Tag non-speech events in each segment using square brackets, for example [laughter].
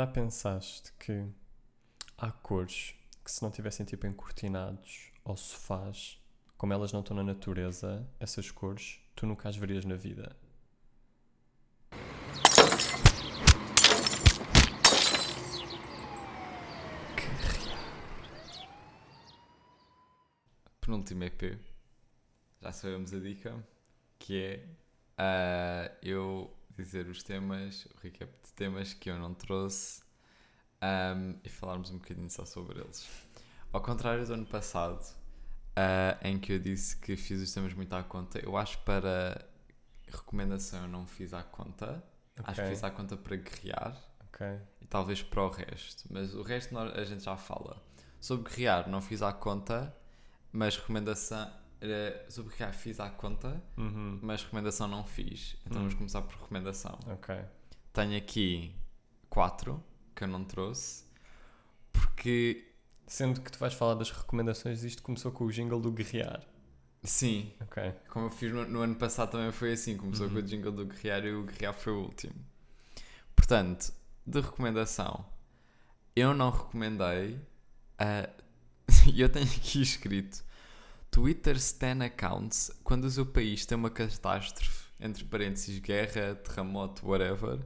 Já pensaste que há cores que se não tivessem tipo encortinados ou sofás, como elas não estão na natureza, essas cores, tu nunca as verias na vida? penúltimo EP, já sabemos a dica, que é ah, eu dizer os temas, o recap de temas que eu não trouxe ahm, e falarmos um bocadinho só sobre eles. Ao contrário do ano passado, ah, em que eu disse que fiz os temas muito à conta, eu acho que para recomendação eu não fiz à conta, acho que fiz à conta para guerrear Ok. e talvez para o resto, mas o resto nós- a gente já fala. Sobre guerrear, não fiz à conta, mas recomendação. Eh, sobre guerrear, fiz à conta, Uhum. mas recomendação não fiz. Então Hum. vamos começar por recomendação. Ok. Tenho aqui quatro que eu não trouxe, porque Sendo que tu vais falar das recomendações, isto começou com o jingle do guerrear. sim, Ok. como eu fiz no, no ano passado também foi assim, começou Uhum. com o jingle do guerrear e o guerrear foi o último. Portanto, de recomendação, eu não recomendei. [laughs] E eu tenho aqui escrito Twitter Stan Accounts quando o seu país tem uma catástrofe, entre parênteses, guerra, terremoto, whatever.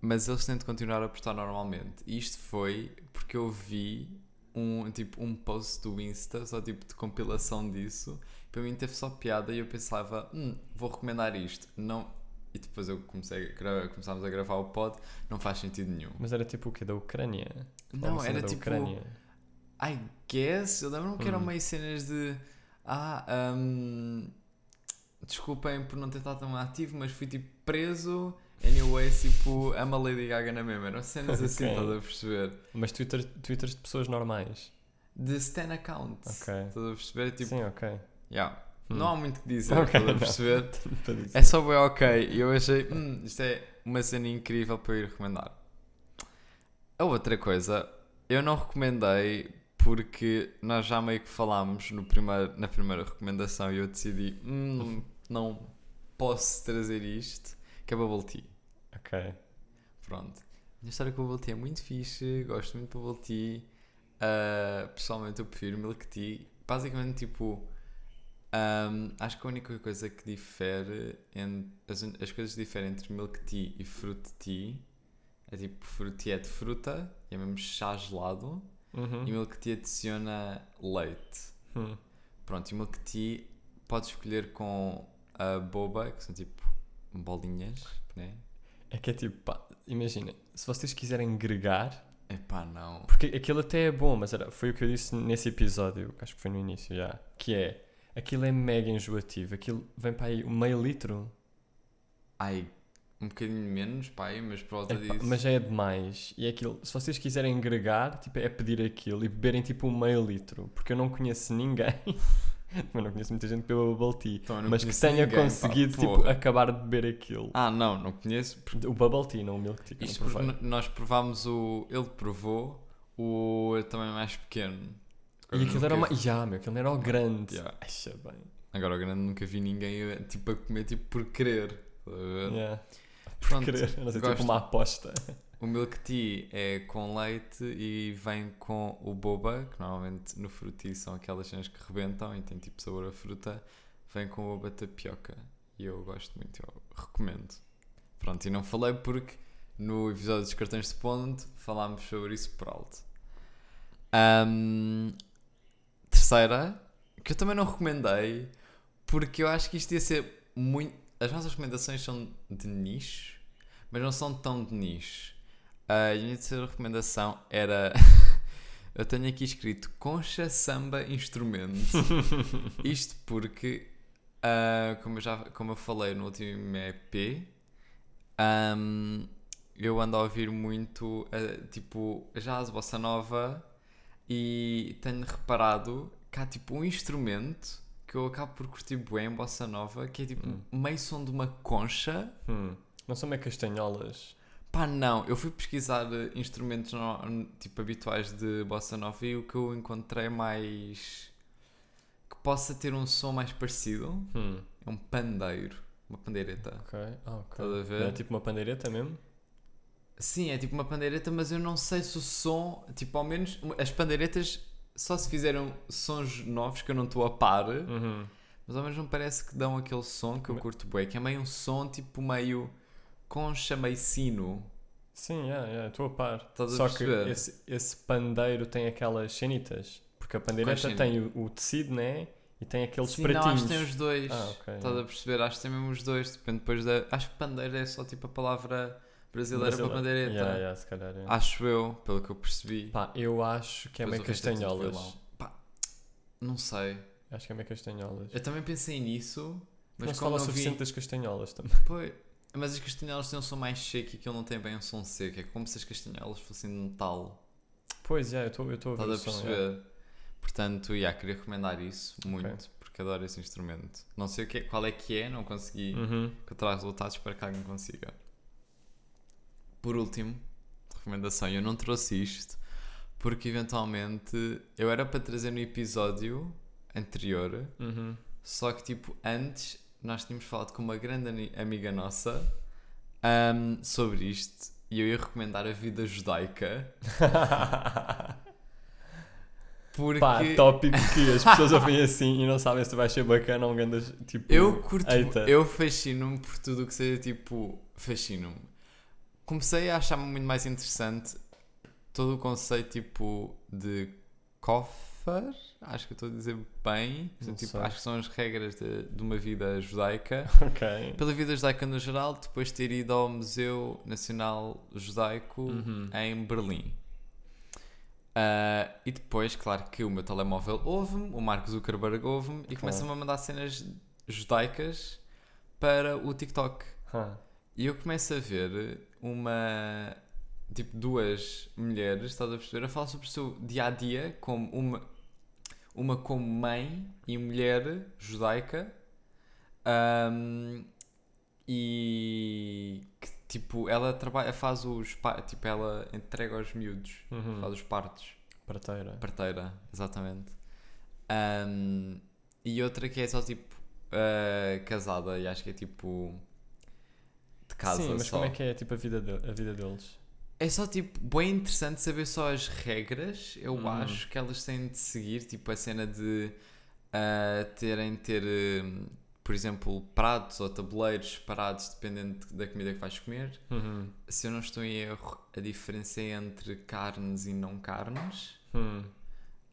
Mas eles têm de continuar a postar normalmente. E isto foi porque eu vi um, tipo, um post do Insta, só tipo de compilação disso. Para mim teve só piada e eu pensava, hum, vou recomendar isto. Não, e depois eu comecei a começámos a gravar o pod, não faz sentido nenhum. Mas era tipo o quê? Da Ucrânia? Não, era tipo. Ucrânia? I guess, eu lembro-me que eram Hum. meio cenas de. Ah, hum, desculpem por não ter estado tão ativo, mas fui tipo preso. Anyway, tipo, ama Lady Gaga na mesma. Eram cenas [laughs] assim, Ok. estás a perceber? Mas Twitter, Twitters de pessoas normais. De Stan Accounts. Ok. Estás a perceber? Tipo, Sim, ok. yeah. Hum. não há muito que dizer, Ok, estás a perceber? [laughs] É só bem ok. E eu achei, hum, isto é uma cena incrível para eu ir recomendar. A outra coisa, eu não recomendei porque nós já meio que falámos no primeiro, na primeira recomendação e eu decidi, hum, não posso trazer isto, que é Bubble Tea. Ok. Pronto. A minha história com o Bubble Tea é muito fixe, gosto muito de Bubble Tea. Ah, pessoalmente eu prefiro Milk Tea. Basicamente, tipo, ahm, acho que a única coisa que difere, en- as, as coisas que diferem entre Milk Tea e Fruit Tea é tipo, Fruit Tea é de fruta, e é mesmo chá gelado, Uhum. e Milk Tea adiciona leite. Hum. Pronto, e Milk Tea podes escolher com a boba, que são tipo bolinhas, né? É que é tipo, pá, imagina, se vocês quiserem gregar, Epá, não. porque aquilo até é bom, mas era, foi o que eu disse nesse episódio, acho que foi no início já, que é, aquilo é mega enjoativo, aquilo vem para aí um meio litro, Ai, um bocadinho menos, pai, mas por volta É pá, disso. mas já é demais. E é aquilo, se vocês quiserem agregar, tipo, é pedir aquilo e beberem tipo um meio litro, porque eu não conheço [laughs] ninguém, eu não conheço muita gente que beba bubble tea, Então, mas que tenha ninguém, pá, conseguido tipo, porra. acabar de beber aquilo. Ah, não, não conheço. porque O bubble tea, não o milk tea. Isto nós provámos o. Ele provou o também mais pequeno. E aquilo era Nunca- uma. Ya, meu, aquilo não era o grande. Yeah. Aixa bem. Agora o grande nunca vi ninguém eh, tipo a comer tipo por querer. A ver? Yeah. Pronto, Querer, não sei, gosto. tipo uma aposta. O milk tea é com leite e vem com o boba, que normalmente no fruti são aquelas cenas que rebentam e tem tipo sabor a fruta. Vem com o boba tapioca. E eu gosto muito, eu recomendo. Pronto, e não falei porque no episódio dos cartões de ponto falámos sobre isso por alto. Ahm, terceira, que eu também não recomendei, porque eu acho que isto ia ser muito. As nossas recomendações são de nicho, mas não são tão de nicho. E a minha terceira recomendação era. [laughs] eu tenho aqui escrito Concha Samba Instrumento. [laughs] Isto porque, ah, como, eu já, como eu falei no último EP, ahm, eu ando a ouvir muito ah, tipo jazz, bossa nova e tenho reparado que há tipo um instrumento que eu acabo por curtir bem em bossa nova que é tipo Hum. meio som de uma concha. Hum. Não são meio castanholas. Pá, não, eu fui pesquisar eh, instrumentos no- tipo habituais de bossa nova e o que eu encontrei mais que possa ter um som mais parecido Hum. é um pandeiro, uma pandeireta. Ok. Ah, ok. Estás a ver? Era tipo uma pandeireta mesmo? Sim, é tipo uma pandeireta, mas eu não sei se o som, tipo, ao menos as pandeiretas só se fizeram sons novos que eu não estou a par, Uhum. mas ao menos não parece que dão aquele som que eu curto bem, que é meio um som tipo meio concha, meio sino. Sim, yeah, yeah, estou a par. Estás a Só que perceber? esse, esse pandeiro tem aquelas cenitas. Porque a pandeireta tem o, o tecido, né? E tem aqueles Sim, não, pratinhos. acho que tem os dois. Ah, ok. Estás a perceber? Acho que tem mesmo os dois. Depende depois da. Acho que pandeiro é só tipo a palavra brasileira para pandeireta. Yeah, yeah, se calhar, yeah. Acho eu, pelo que eu percebi. Pá, eu acho que é meio é castanholas. Pá, não sei. acho que é meio castanholas. Eu também pensei nisso, mas não se fala o não vi. suficiente das castanholas também. [laughs] Pois, mas as castanholas têm um som mais seco e aquilo não tem bem um som seco. É como se as castanholas fossem de metal. Pois, yeah, eu estou a ver Estás a som, perceber? yeah. Portanto, yeah, queria recomendar isso muito, Ok. porque adoro esse instrumento. Não sei o que é- qual é que é, não consegui Uhum. encontrar resultados para que alguém consiga. Por último, recomendação, eu não trouxe isto porque eventualmente eu era para trazer no episódio anterior, Uhum. só que tipo antes nós tínhamos falado com uma grande amiga nossa ahm, sobre isto e eu ia recomendar a vida judaica [laughs] porque Pá, tópico que as pessoas ouvem assim e não sabem se vai ser bacana ou um grande tipo. Eu curto, eita. eu fascino-me por tudo o que seja tipo, fascino-me. Comecei a achar muito mais interessante todo o conceito tipo de kofar, acho que estou a dizer bem, Não tipo, acho que são as regras de, de uma vida judaica. [laughs] Pela vida judaica no geral, depois de ter ido ao Museu Nacional Judaico Uhum. em Berlim. Ah, e depois, claro que o meu telemóvel ouve-me, o Mark Zuckerberg ouve-me e começa-me a mandar cenas judaicas para o TikTok. Ah, E eu começo a ver uma. Tipo, duas mulheres, estás a perceber, a falar sobre o seu dia a dia, como uma, uma como mãe e mulher judaica, ahm, e que tipo, ela trabalha, faz os. Tipo, ela entrega aos miúdos, uhum. faz os partos. Parteira. Parteira, exatamente. Ahm, e outra que é só tipo ah, casada, e acho que é tipo casa. Sim, mas só. como é que é tipo a vida, de- a vida deles? É só tipo bem interessante saber só as regras, eu Hum. acho que elas têm de seguir, tipo a cena de ah, terem de ter, hum, por exemplo, pratos ou tabuleiros separados dependendo da comida que vais comer. Uhum. Se eu não estou em erro, a diferença é entre carnes e não carnes. Hum.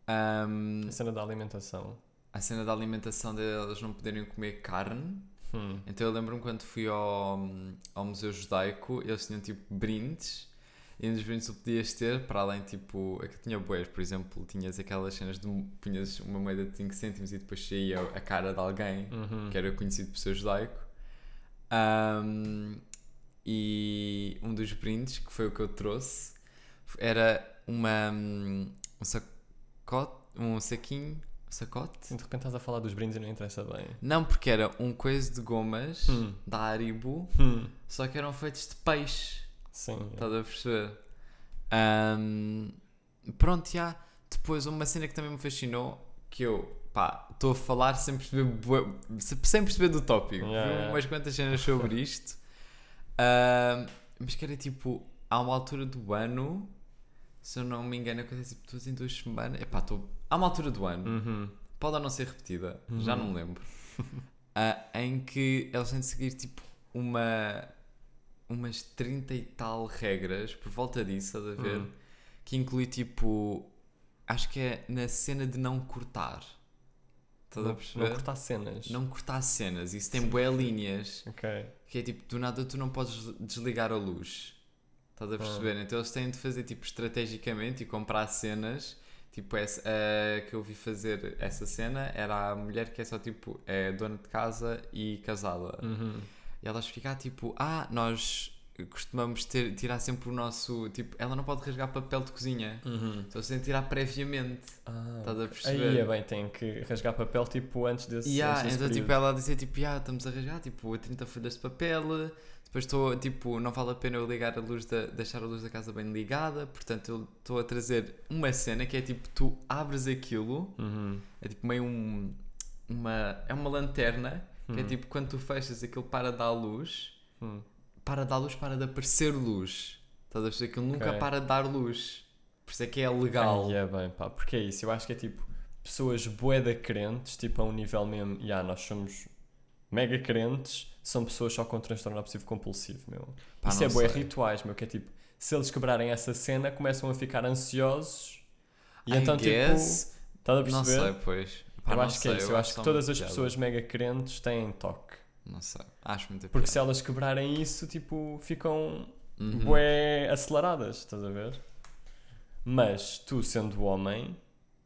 Ahm, A cena da alimentação. a cena da alimentação delas não poderem comer carne. Hum. Então eu lembro-me quando fui ao, ao Museu Judaico, eles tinham tipo brindes. E um dos brindes tu podias ter, para além tipo. Aqui tinha boés, por exemplo, tinhas aquelas cenas de. punhas uma moeda de 5 cêntimos e depois saía a cara de alguém Uhum. que era conhecido por ser judaico. Ahm, e um dos brindes, que foi o que eu trouxe, era uma, um sacote, um saquinho, um sacote? Sim, de repente estás a falar dos brindes e não interessa bem. Não, porque era um coisa de gomas Hum. da Haribo, Hum. só que eram feitos de peixe. Sim. Estás a perceber? Ahm, pronto, já. Depois, uma cena que também me fascinou, que eu, pá, estou a falar sem perceber, sem perceber do tópico. Yeah, yeah. umas quantas cenas sobre [laughs] isto. Ahm, mas que era tipo, há uma altura do ano, se eu não me engano, acontece tipo duas em duas semanas. Epá, estou. Há uma altura do ano, Uhum. pode ou não ser repetida, já Uhum. não me lembro, [laughs] ah, em que eles têm de seguir tipo uma umas 30 e tal regras por volta disso, estás a ver? Uhum. Que inclui tipo acho que é na cena de não cortar. Estás a Não, perceber? não cortar cenas. Não cortar cenas, isso tem bué linhas. Ok. Que é tipo, do nada tu não podes desligar a luz. Estás a perceber? Então eles têm de fazer tipo estrategicamente e comprar cenas. Tipo, essa, a que eu vi fazer essa cena era a mulher que é só tipo, é dona de casa e casada. Uhum. E elas ficam tipo, ah, nós costumamos ter, tirar sempre o nosso. Tipo, ela não pode rasgar papel de cozinha. Uhum. Então você tem tirar previamente. Ah, Estás a Aí perceber? é bem, tem que rasgar papel tipo antes desse, E antes desse então tipo, período. ela dizia tipo, ah, estamos a rasgar tipo 30 folhas de papel. Depois estou, tipo, não vale a pena eu ligar a luz da, deixar a luz da casa bem ligada. Portanto, eu estou a trazer uma cena que é tipo, tu abres aquilo, Uhum. é tipo meio um, uma. É uma lanterna, que é Uhum. tipo, quando tu fechas aquilo para dar luz, Hum. para dar luz, para de aparecer luz. Estás a que ele nunca para de dar luz. Por isso é que é legal. Ai, é bem, pá, porque é isso. Eu acho que é tipo pessoas boeda crentes, tipo a um nível mesmo. Ya, nós somos mega crentes, são pessoas só com transtorno obsessivo compulsivo, meu. Pá, isso não é boé sei. rituais, meu, que é tipo, se eles quebrarem essa cena, começam a ficar ansiosos e I então guess, tipo. Estás a Não perceber? sei, pois. Pá, eu não acho que é sei, isso. Eu, acho que todas as pessoas mega crentes têm toque. Não sei. Acho muito Porque se elas quebrarem isso, tipo, ficam Uhum. bué aceleradas, estás a ver? Mas tu, sendo homem,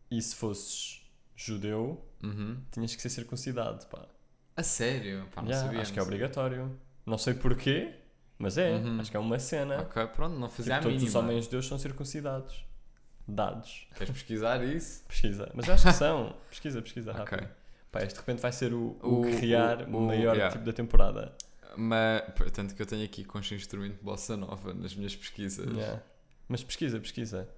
e se fosses judeu, Uhum. tinhas que ser circuncidado, pá. A sério? Pá, não Ya, sabia. acho que não é sabia. obrigatório. Não sei porquê, mas é. Uhum. Acho que é uma cena. Ok, pronto, não fazia Tipo, a todos mínima. os homens de Deus são circuncidados. Dados. Queres pesquisar isso? Pesquisa. Mas acho que são. Pesquisa, pesquisa rápido. Ok. Pá, este de repente vai ser o, O- o, guerrear o- o- maior yeah. tipo da temporada. Mas, tanto que eu tenho aqui com este instrumento de bossa nova nas minhas pesquisas. Yeah. Mas pesquisa, pesquisa.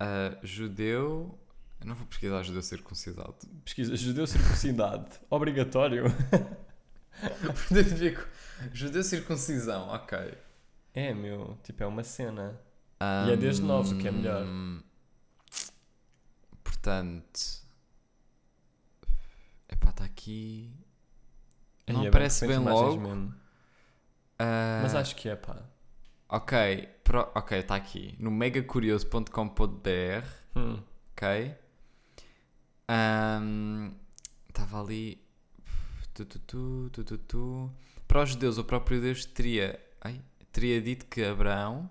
Ah, judeu. Eu não vou pesquisar judeu circuncidado. Pesquisa. Judeu circuncidado. Obrigatório. [laughs] Portanto, fico. Judeu circuncisão, ok. É, meu. Tipo, é uma cena. E é desde novos, o que é melhor. Hum, Portanto. Epá, está aqui. Não é aparece bem imagens logo. mesmo. ah, Mas acho que é, pá. Ok, pro- ok, está aqui. No megacurioso.com.br, Hum. ok? Ahm, Estava ali. Tu, tu, tu, tu. Para os judeus, o próprio Deus teria, ai, teria dito que Abraão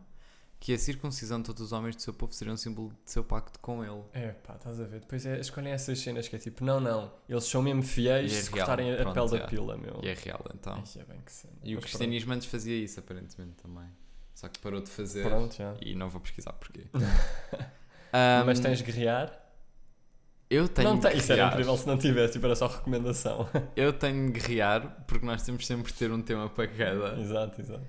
que a circuncisão de todos os homens do seu povo seria um símbolo de seu pacto com ele. É pá, estás a ver? Depois é, escolhem essas cenas que é tipo, não, não, eles são mesmo fiéis E é se real, cortarem a pronto, pele da é. pila, meu. E é real, então. Ai, é bem que. E o Mas cristianismo antes fazia isso, aparentemente, também. Só que parou de fazer. Pronto, pronto já. E não vou pesquisar porquê. [laughs] Ahm, Mas tens guerrear? Eu tenho não tem, isso era incrível se não tivesse, tipo, era só recomendação. [laughs] Eu tenho de guerrear porque nós temos sempre de ter um tema para cada. exato, exato.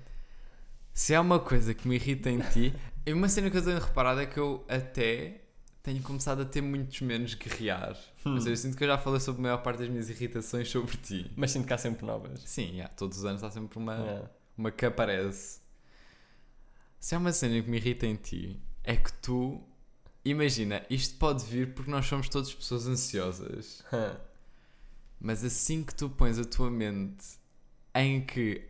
Se há uma coisa que me irrita em ti, uma cena que eu tenho reparado é que eu até tenho começado a ter muitos menos guerrear. Hum. Ou seja, eu sinto que eu já falei sobre a maior parte das minhas irritações sobre ti. Mas sinto que há sempre novas. Sim, yeah, todos os anos há sempre uma, Yeah. uma que aparece. Se há uma cena que me irrita em ti, é que tu. Imagina, isto pode vir porque nós somos todas pessoas ansiosas. [laughs] Mas assim que tu pões a tua mente em que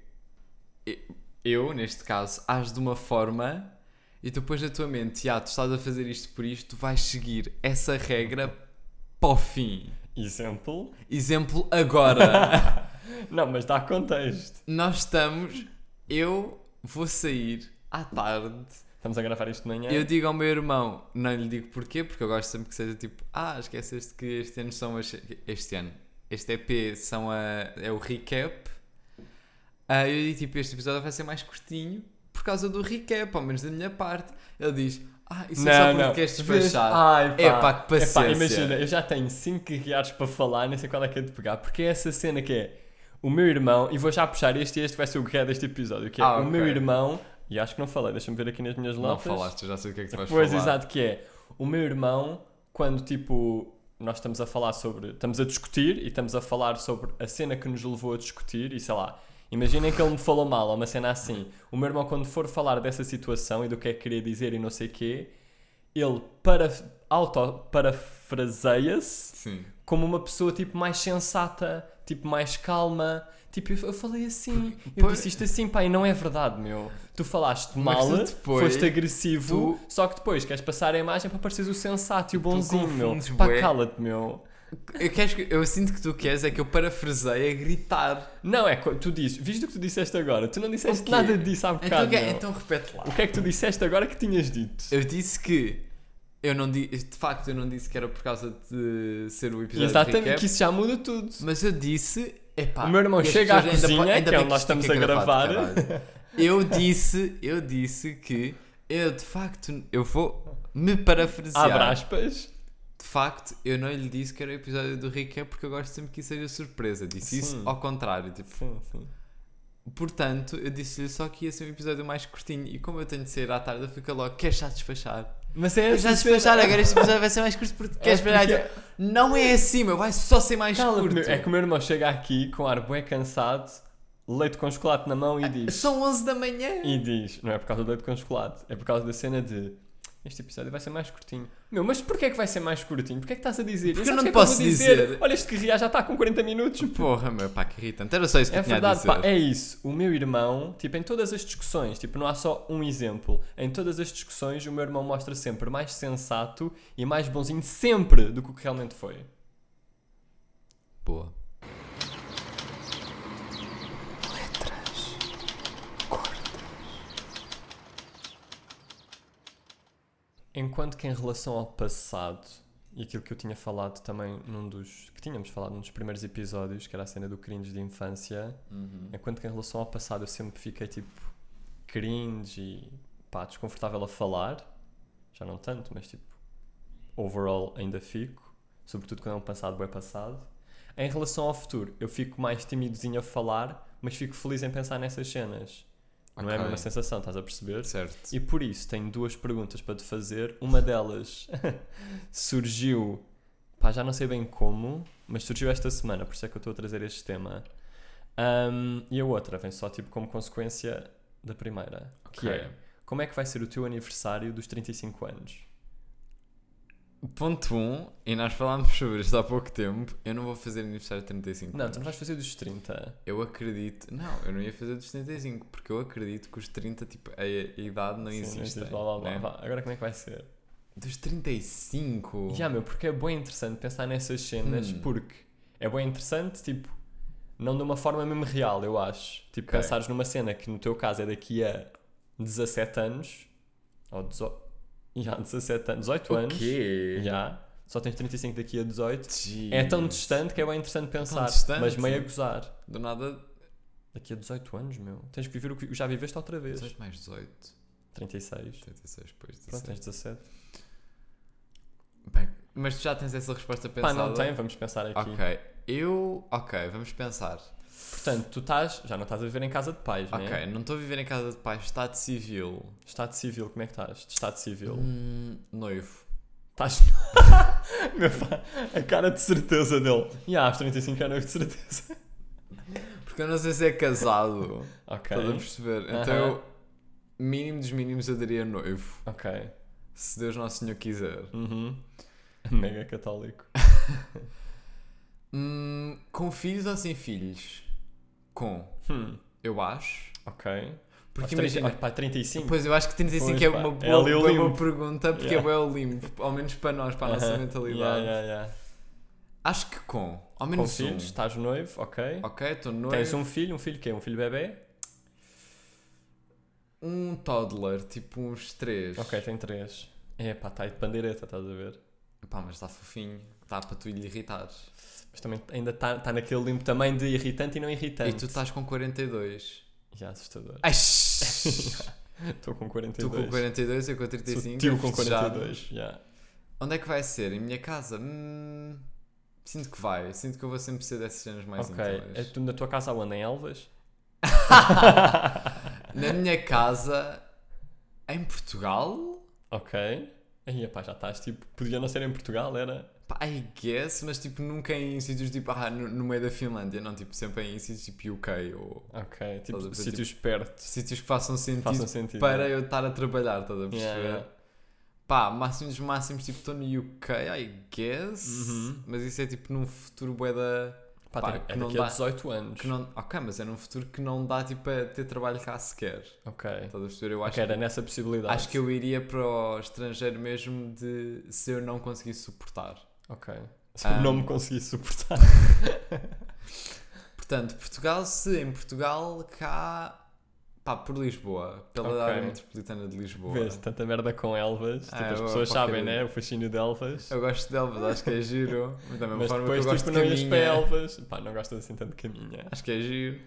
eu, neste caso, age de uma forma e tu pões a tua mente, ah, tu estás a fazer isto por isto, tu vais seguir essa regra [laughs] para o fim. Exemplo? Exemplo agora. [laughs] Não, mas dá contexto. Nós estamos, eu vou sair à tarde. Estamos a gravar isto de manhã. Eu digo ao meu irmão, não lhe digo porquê, porque eu gosto sempre que seja tipo, ah, esqueceste que este ano são as. Este ano. Este EP são a, é o recap. Ah, eu digo tipo, este episódio vai ser mais curtinho por causa do recap, ao menos da minha parte. Ele diz, ah, isso é só porque queres despachar. Ai, É pá, que paciência. Epá, imagina, eu já tenho 5 guerreados para falar, nem sei qual é que é de pegar, porque é essa cena que é o meu irmão, e vou já puxar este e este vai ser o guerreiro deste episódio, que é Ah, o meu irmão, e acho que não falei, deixa-me ver aqui nas minhas Não notas. falaste, eu já sei o que é que tu vais Pois, falar. exato, que é o meu irmão, quando tipo nós estamos a falar sobre, estamos a discutir e estamos a falar sobre a cena que nos levou a discutir e sei lá, imaginem que ele me falou mal ou uma cena assim. O meu irmão, quando for falar dessa situação e do que é que queria dizer e não sei o quê, ele para, auto-parafraseia-se como uma pessoa tipo mais sensata, tipo mais calma. Tipo, eu eu falei assim, eu disse isto assim, pá, e não é verdade, meu. Tu falaste mal, depois- foste agressivo, tu- só que depois queres passar a imagem para pareceres o sensato e o bonzinho, meu. Pá, cala-te, meu. Eu, queres que- eu sinto que tu queres é que eu parafraseie a gritar. Não, é tu dizes, viste o que tu disseste agora? Tu não disseste nada disso há Então, bocado, que- meu. então repete lá. O que é que tu disseste agora que tinhas dito? Eu disse que eu não di de facto eu não disse que era por causa de ser o episódio de Exatamente, recap, que isso já muda tudo. mas eu disse, epá, O meu irmão chega à pessoas ainda cozinha, ainda que é onde nós estamos fica a gravar. caralho. Eu disse, eu disse que eu de facto eu vou me parafrasear. Abre aspas. De facto, eu não lhe disse que era o episódio do recap porque eu gosto sempre que isso seja surpresa. Disse isso Sim. ao contrário, tipo, Sim, sim. Portanto, eu disse-lhe só que ia ser um episódio mais curtinho. E como eu tenho de sair à tarde, eu fico logo, queres já despachar? Mas é Queres já essa despachar? cena- Agora este episódio vai ser mais curto porque queres É esperar. porque- Tipo, Não é assim, meu, vai só ser mais Cala-te, curto. meu. É que o meu irmão chega aqui com ar bué cansado leite com chocolate na mão e diz. São 11 da manhã. E diz, não é por causa do leite com chocolate, é por causa da cena de este episódio vai ser mais curtinho. Meu, mas porquê é que vai ser mais curtinho? Porquê é que estás a dizer? Porque eu não que é posso dizer? dizer. Olha, este que já está com 40 minutos. Porra, meu, pá, que irritante. Era só isso que É eu tinha a verdade, dizer. pá, é isso. O meu irmão, tipo, em todas as discussões, tipo, não há só um exemplo. Em todas as discussões, o meu irmão mostra sempre mais sensato e mais bonzinho sempre do que o que realmente foi. Boa. Enquanto que em relação ao passado, e aquilo que eu tinha falado também num dos. que tínhamos falado num dos primeiros episódios, que era a cena do cringe de infância, Uhum. enquanto que em relação ao passado eu sempre fiquei tipo cringe e pá, desconfortável a falar, já não tanto, mas tipo, overall ainda fico, sobretudo quando é um passado bem passado. Em relação ao futuro, eu fico mais timidozinho a falar, mas fico feliz em pensar nessas cenas. Não é a mesma sensação, estás a perceber? Certo. E por isso tenho duas perguntas para te fazer. Uma delas [laughs] surgiu, pá, já não sei bem como, mas surgiu esta semana, por isso é que eu estou a trazer este tema. Ahm, e a outra vem só tipo como consequência da primeira, que Ok. é como é que vai ser o teu aniversário dos 35 anos? Ponto 1, um, e nós falámos sobre isto há pouco tempo. Eu não vou fazer aniversário de 35 Não, anos. tu não vais fazer dos 30. Eu acredito. Não, eu não ia fazer dos 75, porque eu acredito que os 30, tipo, a, a idade não Sim, existe. existe, blá, blá, blá, né? Agora como é que vai ser? Dos 35? Já, meu, porque é bem interessante pensar nessas cenas, Hum. porque é bem interessante, tipo, não de uma forma mesmo real, eu acho. Tipo, Ok. pensares numa cena que no teu caso é daqui a 17 anos, ou 18, já, 17 anos, 18 O anos, quê? já, só tens 35 daqui a 18. Jeez. É tão distante que é bem interessante pensar, distante. mas meio a gozar. Do nada, Daqui a 18 anos, meu, tens que viver o que já viveste outra vez. 18 mais 18. 36. 36, depois Pronto, tens 17. Bem, mas tu já tens essa resposta Pá, pensada? não tem, vamos pensar aqui. Ok. Eu. Ok, vamos pensar. Portanto, tu estás, já não estás a viver em casa de pais, né? Ok, não estou a viver em casa de pais, estado civil. Estado civil, como é que estás? De estado civil. Hum, noivo. Estás. [laughs] Meu pá, a cara de certeza dele. E há, aos 35 anos de certeza. Porque eu não sei se é casado. Ok. Estás a perceber? Então Aham. eu. Mínimo dos mínimos eu daria noivo. Ok. Se Deus Nosso Senhor quiser. Uhum. Mega católico. [laughs] Hum, com filhos ou sem filhos? Com. Hum. Eu acho. Ok. Porque Aos 30, imagina. oh, pá, 35. Pois eu acho que 35 Pois, é uma é boa, ali o boa, pergunta porque Yeah. é o limpo, ao menos para nós, para a nossa Aham. mentalidade. Yeah, yeah. Acho que com. Ao Com menos filhos, um. estás noivo, ok. Ok, estou noivo. Tens um filho, um filho quê? Um filho bebê? Um toddler, tipo uns 3. Ok, tem três. É pá, está aí de pandeireta, estás a ver? Pá, mas está fofinho. Está para tu lhe irritares. Mas também ainda está tá naquele limbo também de irritante e não irritante. E tu estás com 42. Já, assustador. Estou [laughs] com 42. tu com 42, eu com Sou 35. tio com festejado. 42. Já. Onde é que vai ser? Em minha casa? Hum, sinto que vai. Sinto que eu vou sempre ser dessas cenas mais Ok. É tu na tua casa onde? Em Elvas? [laughs] Na minha casa, em Portugal? Ok. Aí, pá, já estás tipo. Podia não ser em Portugal, era. I guess, mas tipo nunca em sítios tipo, ah, no, no meio da Finlândia, não, tipo sempre em sítios tipo UK ou Ok. Tipo, sítios perto. sítios que façam sentido Façam sentido. para eu estar a trabalhar, estás a perceber? Yeah, yeah. Pá, máximos máximos, tipo, estou no UK, I guess, Uhum. mas isso é tipo num futuro bué da... Pá, Pá, tem- que é não dá- 18 anos. Que não, ok, mas é num futuro que não dá tipo a ter trabalho cá sequer, Ok. estás a perceber? Eu acho, Ok, era nessa possibilidade. acho que eu iria para o estrangeiro mesmo de se eu não conseguisse suportar. Ok. Se Ah. eu não me consegui suportar. [laughs] Portanto, Portugal, se em Portugal, cá, pá, por Lisboa, pela Ok. área metropolitana de Lisboa. Vês, tanta merda com Elvas. Ah, tipo, as pessoas sabem, né? O fascínio de Elvas. Eu gosto de Elvas, acho que é giro. Mas da mesma Mas forma depois, que eu gosto tipo, de não ias para Elvas. Pá, não gostas assim tanto de caminha. Acho que é giro.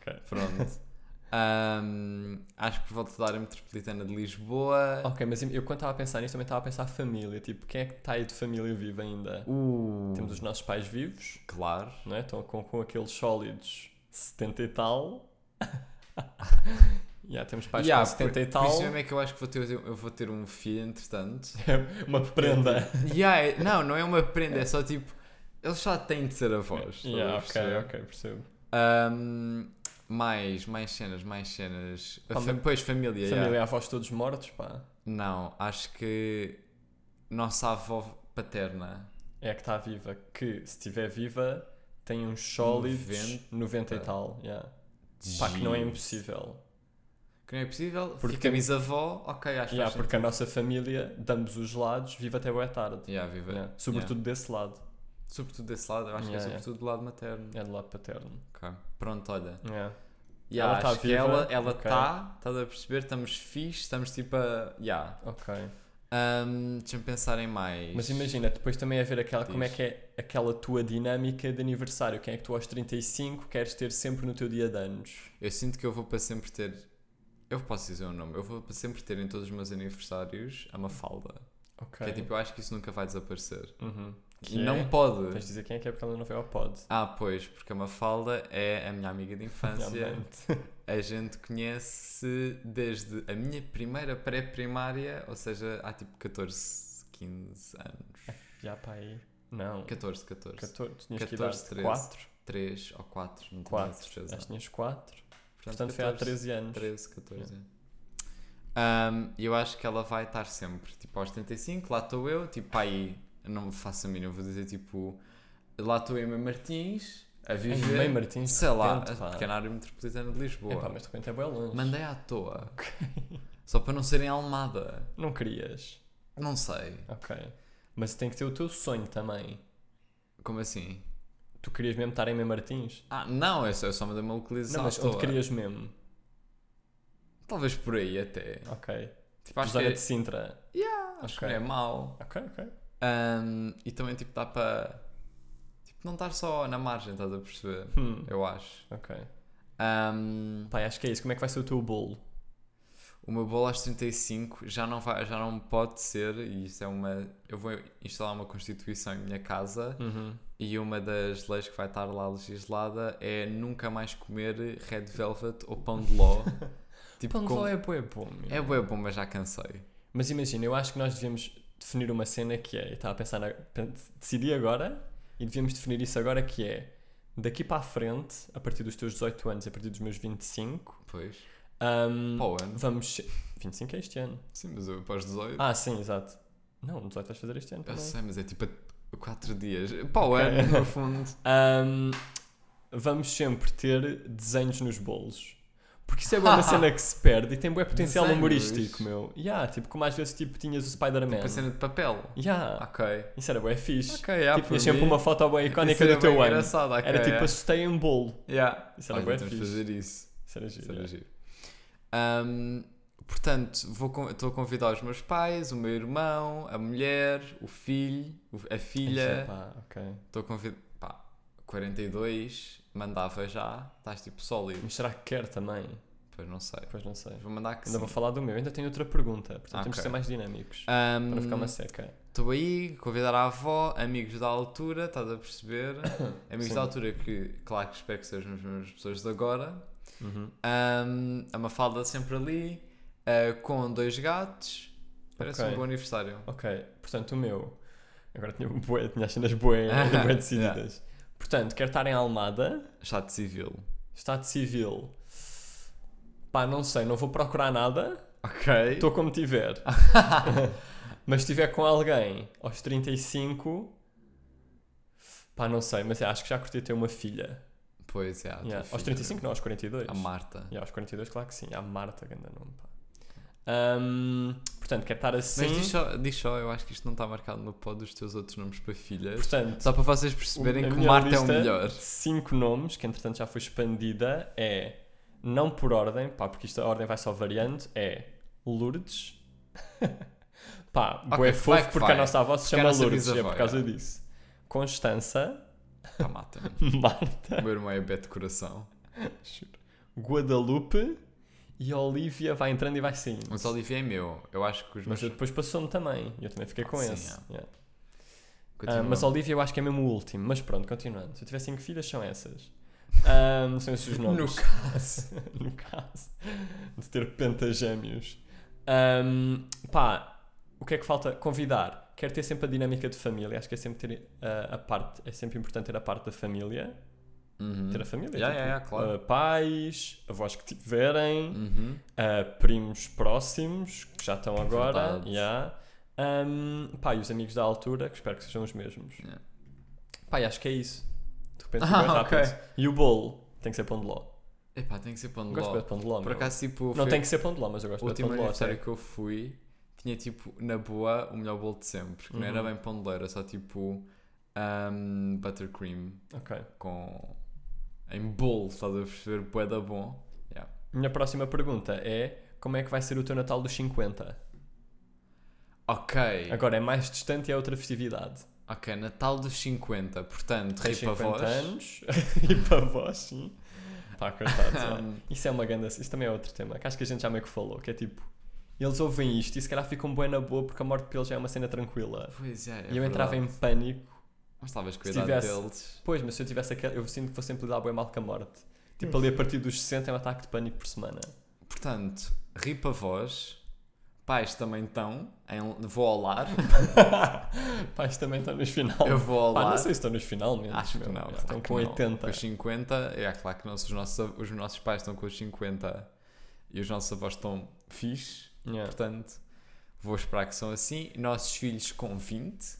Ok. Pronto. [laughs] Ahm, acho que por volta da área metropolitana de Lisboa. Ok, mas eu quando estava a pensar nisto também estava a pensar família. Tipo, quem é que está aí de família viva ainda? Uh, Temos os nossos pais vivos, Claro. não é? Estão com, com aqueles sólidos 70 e tal. [laughs] Já temos pais Yeah, com 70 e tal. Por isso mesmo é que eu acho que vou ter, eu vou ter um filho, entretanto. [laughs] Uma prenda. [laughs] Yeah, é- não, não é uma prenda, é só tipo. Eles já têm de ser avós. a Yeah, ok, ok, percebo. Ahm, Mais, mais cenas, mais cenas. A Pá, fa- mas- Pois, família, Família yeah. avós todos mortos, pá. Não, acho que nossa avó paterna. É a que está viva. Que, se estiver viva, tem uns sólidos 90, 90. e tal. Yeah. Pá, que não é impossível. Que não é possível. Porque Fica tem- bisavó, ok, acho que Yeah, porque a nossa família, de ambos os lados, vive até boa tarde. Yeah, viva. Yeah. Sobretudo desse lado. Sobretudo desse lado, eu acho Yeah, que é yeah. sobretudo do lado materno. É do lado paterno. Ok. Pronto, olha. Yeah. Yeah, Ela tá viva, ela ela ok. está, estás a perceber? Estamos fixe, estamos tipo a. Yeah. Ok. Um, Deixa-me pensar em mais. Mas imagina, depois também é ver aquela, como é que é aquela tua dinâmica de aniversário. Quem é que tu aos 35 queres ter sempre no teu dia de anos? Eu sinto que eu vou para sempre ter. Eu posso dizer o nome. Eu vou para sempre ter em todos os meus aniversários a Mafalda. Ok. Que é tipo, eu acho que isso nunca vai desaparecer. Uhum. E Que não é- pode. Tens de dizer quem é que é porque ela não veio ao pod. Ah, pois, porque a Mafalda é a minha amiga de [laughs] infância. A gente conhece desde a minha primeira pré-primária, ou seja, há tipo 14, 15 anos. [laughs] Já para aí. Não. 14, 14. 14. Tu tinhas 14, que idade? 13. 4? 3 ou 4, não tenho 4. certeza. Acho que tinhas 4. Portanto, foi há 13 anos. 13, 14. Um, E eu acho que ela vai estar sempre, tipo, aos 35, lá estou eu, tipo, aí, não me faço a mínima, eu vou dizer, tipo, lá estou em Martins, a viver, meio Martins, sei lá, repente, a pequena área metropolitana de Lisboa. Epá, mas de repente é bem longe. Mandei à toa, [laughs] só para não ser em Almada, Não querias. não sei, Ok. Mas tem que ter o teu sonho também. como assim? Tu querias mesmo estar em Mem Martins? Ah, não, eu só, eu só mandei uma localização Não, mas onde querias mesmo? Talvez por aí até. Ok. Tipo, acho Zona que, de Sintra. acho ok. que não é mau. Ok, ok. Um, e também tipo dá para tipo, não estar só na margem, estás a perceber? Hum, Eu acho. ok. Um, Pai, acho que é isso. Como é que vai ser o teu bolo? o meu bolo aos 35 já não, vai, já não pode ser, e isso é uma. Eu vou instalar uma constituição em minha casa Uhum. e uma das leis que vai estar lá legislada é nunca mais comer red velvet ou pão de ló. [laughs] tipo, Pão de ló é bué bom, é bué bom, mas já cansei. Mas imagina, eu acho que nós devemos definir uma cena que é, eu estava a pensar, na, decidi agora e devíamos definir isso agora que é, daqui para a frente, a partir dos teus 18 anos e a partir dos meus 25, Pois. um, Para o ano. vamos... se- 25 é este ano. Sim, mas eu após 18. Ah, sim, exato. Não, 18 vais fazer este ano eu também. sei, mas é tipo 4 dias. Para o ano, no fundo. [laughs] Um, vamos sempre ter desenhos nos bolos. Porque isso é uma cena [laughs] que se perde e tem bué potencial Desenhos? humorístico, meu. Yeah, tipo, como às vezes tipo, tinhas o Spider-Man. Tipo a cena de papel. Yeah, Ok. isso era bué fixe. Ok, yeah, tipo, tinhas sempre uma foto bem icónica do teu ano. engraçado, ok, Era tipo, yeah. assustei em bolo. Yeah. Isso era Olha, bué fixe. fazer isso. Isso era giro. Isso era yeah. giro. Ahm, portanto, vou estou a convidar os meus pais, o meu irmão, a mulher, o filho, a filha. ok. Estou a convidar. Pá, 42, mandava já. Estás tipo sólido. Mas será que quer também? Pois não sei. Pois não sei. Vou mandar que Ainda sim. vou falar do meu. Ainda tenho outra pergunta. Portanto, Ah, temos que ser mais dinâmicos. Ahm, Para ficar uma seca. Estou aí, convidar a avó, amigos da altura, estás a perceber? [coughs] Amigos Sim. da altura que, claro que espero que sejam as mesmas pessoas de agora. Uhum. Um, a Mafalda sempre ali, uh, com dois gatos. Parece Ok. um bom aniversário. Ok, portanto o meu. Agora tinha, bué, tinha as cenas bué, [laughs] bué decididas. Portanto, quero estar em Almada, Chato civil. Estado Civil. Pá, não sei, não vou procurar nada. Ok. Estou como tiver. [laughs] mas se estiver com alguém aos 35. Pá, não sei, mas é, acho que já curti ter uma filha. Pois é. a Yeah, Aos filha. 35 não, aos 42. A Marta. Yeah, aos 42, claro que sim. Há Marta, grande nome, pá. Ahm, portanto, quero estar assim. Mas diz só, diz só, eu acho que isto não está marcado no pod dos teus outros nomes para filhas. Portanto, Só para vocês perceberem que Marta é o melhor. cinco nomes, que entretanto já foi expandida, é, não por ordem, pá, porque isto a ordem vai só variando, é Lourdes. [laughs] pá, Ok, bué vai fofo que porque vai. a nossa avó se Porque chama Lourdes, é por causa é. disso. Constança, Pá, mata-me. [laughs] Marta, o meu irmão é Beto Coração. [laughs] Guadalupe e a Olivia vai entrando e vai saindo. Mas Olivier é meu. Eu acho que os Mas meus. eu depois passou-me também, e eu também fiquei Ah, com sim, esse. é. yeah. Ah, mas Olivia eu acho que é mesmo o último. Mas pronto, continuando. Se eu tiver cinco filhas, são essas. Ah, são esses os [laughs] nomes. No caso. [laughs] no caso de ter pentagémeos. Ahm, pá, o que é que falta? Convidar. Quero ter sempre a dinâmica de família. Acho que é sempre ter ah, a parte, é sempre importante ter a parte da família. Uhum. ter a família. Yeah, tipo, yeah, claro. uh, pais, avós que tiverem, Uhum. uh, primos próximos, que já estão agora. Verdade. Yeah. Um, pá, e os amigos da altura, que espero que sejam os mesmos. Yeah. Pá, acho que é isso. De repente, Ah, foi bem ok. rápido. E o bolo tem que ser pão de ló. Epá, tem que ser pão de Gosto ló. bem de pão de ló. Por meu. acaso, tipo, Não foi tem que ser pão de ló, mas eu o gosto de último pão de ló. aniversário até. que eu fui tinha, tipo, na boa, o melhor bolo de sempre. Que não era Uhum. bem pão de ló, era só, tipo, um, buttercream Ok. com... em bolo, estás a perceber? Bué da bom. Yeah. Minha próxima pergunta é: como é que vai ser o teu Natal dos 50? Ok. Agora é mais distante e é outra festividade. Ok, Natal dos 50. Portanto, Tens ri para 50 vós. anos e para vós, sim. Pá, coitados. [laughs] Um, Isso é uma grande. Isso também é outro tema que acho que a gente já meio que falou. Que é tipo, eles ouvem isto e se calhar ficam bem na boa porque a morte deles já é uma cena tranquila. pois é, é e eu entrava em verdade. pânico. Mas estavas idade tivesse- deles. Pois, mas se eu tivesse aquele. Eu sinto que vou sempre lidar bem mal com a morte. Tipo, ali a partir dos 60 é um ataque de pânico por semana. Portanto, ri para vós. Pais também estão. Em... Vou ao lar. [laughs] Pais também estão nos final. Eu vou ao lar. não sei se estão nos finalmente. Acho que não. Estão com não. 80. Com os 50, é claro que os, nossos, os nossos pais estão com os 50 e os nossos avós estão fixe, Yeah. portanto, vou esperar que são assim. Nossos filhos com 20,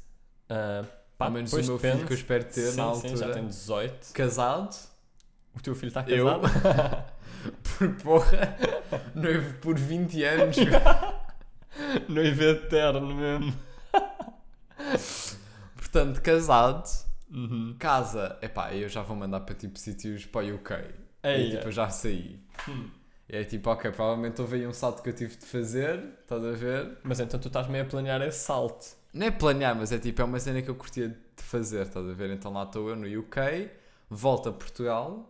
Ah, pá, ao menos o meu depende. filho que eu espero ter sim, na sim, altura. já tem 18. Casado, O teu filho está Eu? casado? [laughs] por porra, noivo por 20 anos. [laughs] Noivo eterno mesmo. [laughs] portanto, casado, Uhum. casa, epá, eu já vou mandar para tipo sítios para o UK. E Eia. tipo, eu já saí. Hum. E é tipo, ok, provavelmente houve aí um salto que eu tive de fazer, estás a ver? Mas então tu estás meio a planear esse salto. Não é planear, mas é tipo, é uma cena que eu curtia de fazer, estás a ver? Então lá estou eu no UK, volto a Portugal,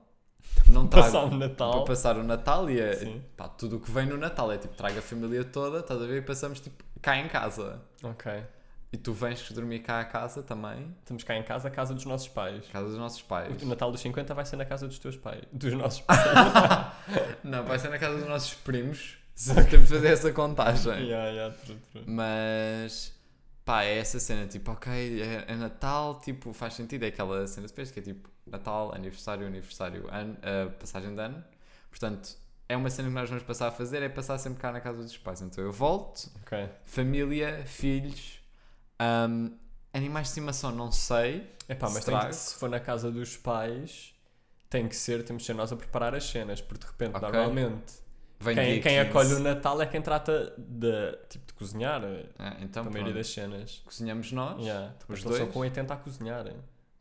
não [laughs] trago Passar o Natal. para passar o Natal e é, pá, tudo o que vem no Natal é tipo, trago a família toda, estás a ver? E passamos tipo cá em casa. Ok. E tu vens dormir cá a casa também, Estamos cá em casa, a casa dos nossos pais. casa dos nossos pais. O Natal dos 50 vai ser na casa dos teus pais. Dos nossos [laughs] pais. Não, vai ser na casa dos nossos primos, só que temos de fazer essa contagem. yeah, yeah, true, true. Mas pá, é essa cena, tipo, ok, é, é Natal, tipo, faz sentido, é aquela cena de que é tipo Natal, aniversário, aniversário, ano, ah, passagem de ano. Portanto, é uma cena que nós vamos passar a fazer, é passar sempre cá na casa dos pais. Então eu volto, Ok. família, filhos, ahm, animais de estimação, não sei. Epá, mas Se tem que- se for na casa dos pais, tem que ser, temos de ser nós a preparar as cenas, porque de repente, Ok. normalmente, Vem quem, quem 15. acolhe o Natal é quem trata de, tipo, de cozinhar Ah, então, a maioria das cenas. cozinhamos nós, Yeah. Os dois dois. com 80 a cozinhar.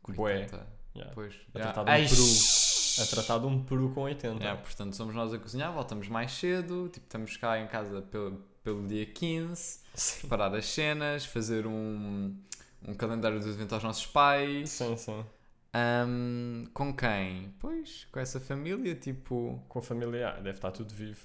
Bué. 80. Yeah. Pois. A Yeah. tratar de um Ai, peru. A tratar de um peru com 80. Yeah, portanto, somos nós a cozinhar, voltamos mais cedo, tipo, estamos cá em casa pelo, pelo dia 15, Sim. preparar as cenas, fazer um, um calendário de evento aos nossos pais. Sim, sim. Ahm, com quem? Pois, com essa família, tipo, Com a família, ah, deve estar tudo vivo.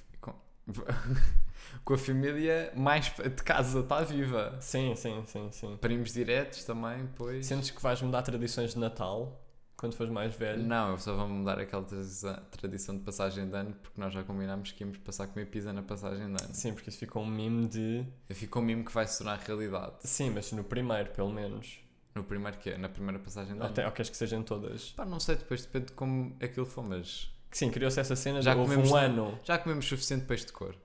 [laughs] com a família mais de casa, está viva. Sim, sim, sim, sim. Primos diretos também, pois. Sentes que vais mudar tradições de Natal quando fores mais velho? Não, eu só vou mudar aquela tradição, de passagem de ano, porque nós já combinámos que íamos passar a comer pizza na passagem de ano. Sim, porque isso ficou um mime de. Eu fico com o mimo que vai se tornar realidade. Sim, mas no primeiro, pelo menos. No primeiro que é? Na primeira passagem de ano. te- ou queres que sejam todas? Pá, não sei, depois depende de como aquilo for, mas sim, criou-se essa cena Já de houve comemos- um ano. já comemos suficiente peixe de cor.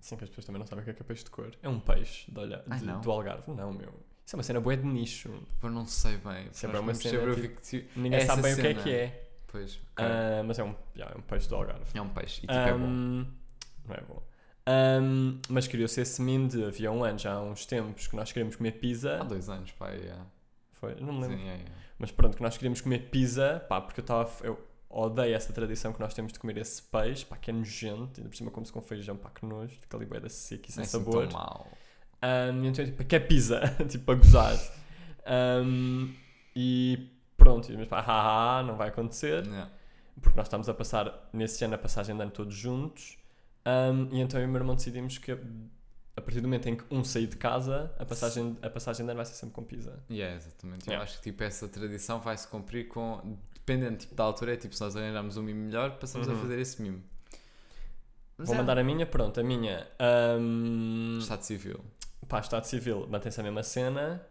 Sim, que as pessoas também não sabem o que é, que é peixe de cor. É um peixe de olha, Ai, de- do Algarve. Não, meu. Isso é uma cena boa de nicho. Pô, não sei bem. Isso é uma cena, sempre, eu tipo, que- Ninguém Essa sabe bem o que é cena. que é. Pois, ok. Ah, mas é um, já, é um peixe do Algarve. é um peixe. E tipo, é bom. Não é bom. Ahm, mas criou-se esse meme de havia um ano, já há uns tempos, que nós queríamos comer pizza. Há dois anos, pá, yeah. Foi, não me lembro. Sim, é, é. Mas pronto, que nós queríamos comer pizza, pá, porque eu estava. Eu odeio essa tradição que nós temos de comer esse peixe, pá, que é nojento, ainda por cima como-se com feijão, pá, que nojo, fica ali bué da seco e sem é assim sabor. tão mal. E então, tipo, que é pizza? [laughs] tipo, a gozar. Ahm, e pronto, e mas pá, haha, não vai acontecer, Yeah. porque nós estamos a passar, nesse ano, a passagem de ano todos juntos. Ahm, e então eu e o meu irmão decidimos que a partir do momento em que um sair de casa, a passagem, a passagem de ano vai ser sempre com pizza. Yeah, exatamente. Eu Yeah. acho que tipo, essa tradição vai se cumprir com. Dependendo tipo, da altura, é tipo, se nós arranjarmos um mimo melhor, passamos Uhum. a fazer esse mimo. Mas Vou é, mandar a minha, pronto, a minha. ahm, Estado Civil. pá, Estado Civil, mantém-se a mesma cena.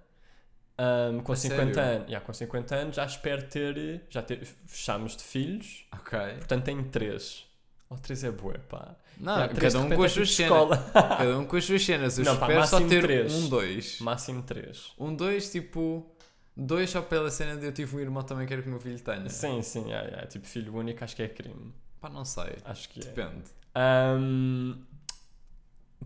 Ahm, com A 50 sério? anos, yeah, com 50 anos já espero ter, já ter, fechamos de filhos, Ok. portanto tenho 3. Ou 3 é bué, pá. Não, Yeah, três, cada um repente, com é as tipo suas cenas. escola. Cada um com as suas cenas. Eu Não, pá, espero só máximo ter três. um, dois. Máximo 3. Um, dois, tipo. Dois só pela cena de eu tive um irmão também quero que o meu filho tenha. Sim, sim, yeah, yeah. tipo filho único acho que é crime. Pá, não sei. Acho que é. Depende. Ahm,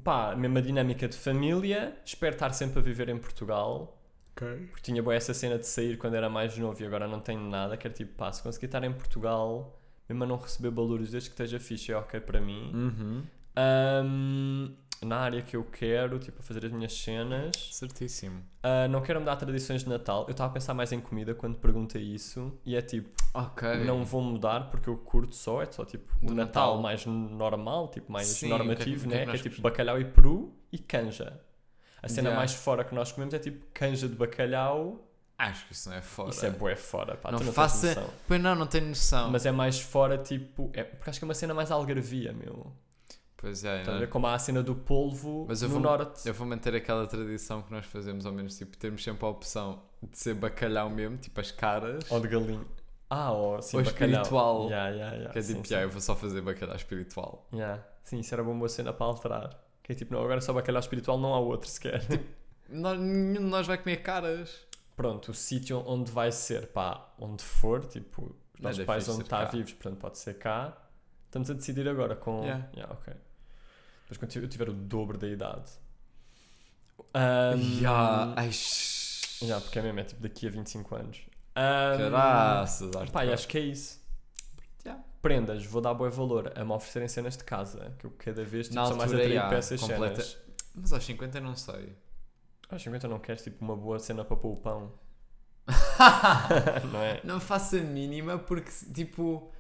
pá, mesma dinâmica de família. Espero estar sempre a viver em Portugal. Porque tinha boa essa cena de sair quando era mais novo e agora não tenho nada. Quero tipo, pá, se conseguir estar em Portugal, mesmo a não receber valores desde que esteja fixe, é ok para mim. Uhum. Ahm, na área que eu quero, tipo, a fazer as minhas cenas. Certíssimo. Ah, não quero mudar tradições de Natal. Eu estava a pensar mais em comida quando perguntei isso. E é tipo, Ok. não vou mudar porque eu curto só. É só tipo O o Natal, Natal. mais normal, tipo mais Sim, normativo, que é que- o que é né? que Que é tipo bacalhau e peru e canja. A cena Yeah. mais fora que nós comemos é tipo canja de bacalhau. Acho que isso não é fora. Isso é bué fora, pá. Não não faça-. Pois não, não tenho noção. Mas é mais fora, tipo. É, porque acho que é uma cena mais algarvia, meu. Pois é, Estás a não. ver como há a cena do polvo Mas no vou- norte. Eu vou manter aquela tradição que nós fazemos, ao menos, tipo, termos sempre a opção de ser bacalhau mesmo, tipo as caras. Ou de galinha. Ah, ou assim, Ou bacalhau. espiritual. Yeah, yeah, yeah. que é Sim, tipo, sim. "Ya, eu vou só fazer bacalhau espiritual. Yeah. Sim, isso era uma boa cena para alterar. Que é tipo, não, agora é só bacalhau espiritual, não há outro sequer. Nós, nenhum de nós vai comer caras. Pronto, o sítio onde vai ser, pá, onde for, tipo, os é nossos pais onde está cá. vivos, portanto pode ser cá. Estamos a decidir agora com. Yeah. Yeah, ok. Depois quando eu tiver o dobro da idade. Um, ai, shhh. yeah, porque é mesmo, é tipo daqui a 25 anos. Um, Caraças, Pá, acho que é isso. Yeah. Prendas, vou dar bom valor a me oferecerem cenas de casa, que eu cada vez tipo, Na sou mais atraído yeah, para essas completa- cenas. Mas aos 50 eu não sei. Aos 50 não queres tipo uma boa cena para pôr o pão, [laughs] [laughs] não é? Não faço a mínima porque, tipo,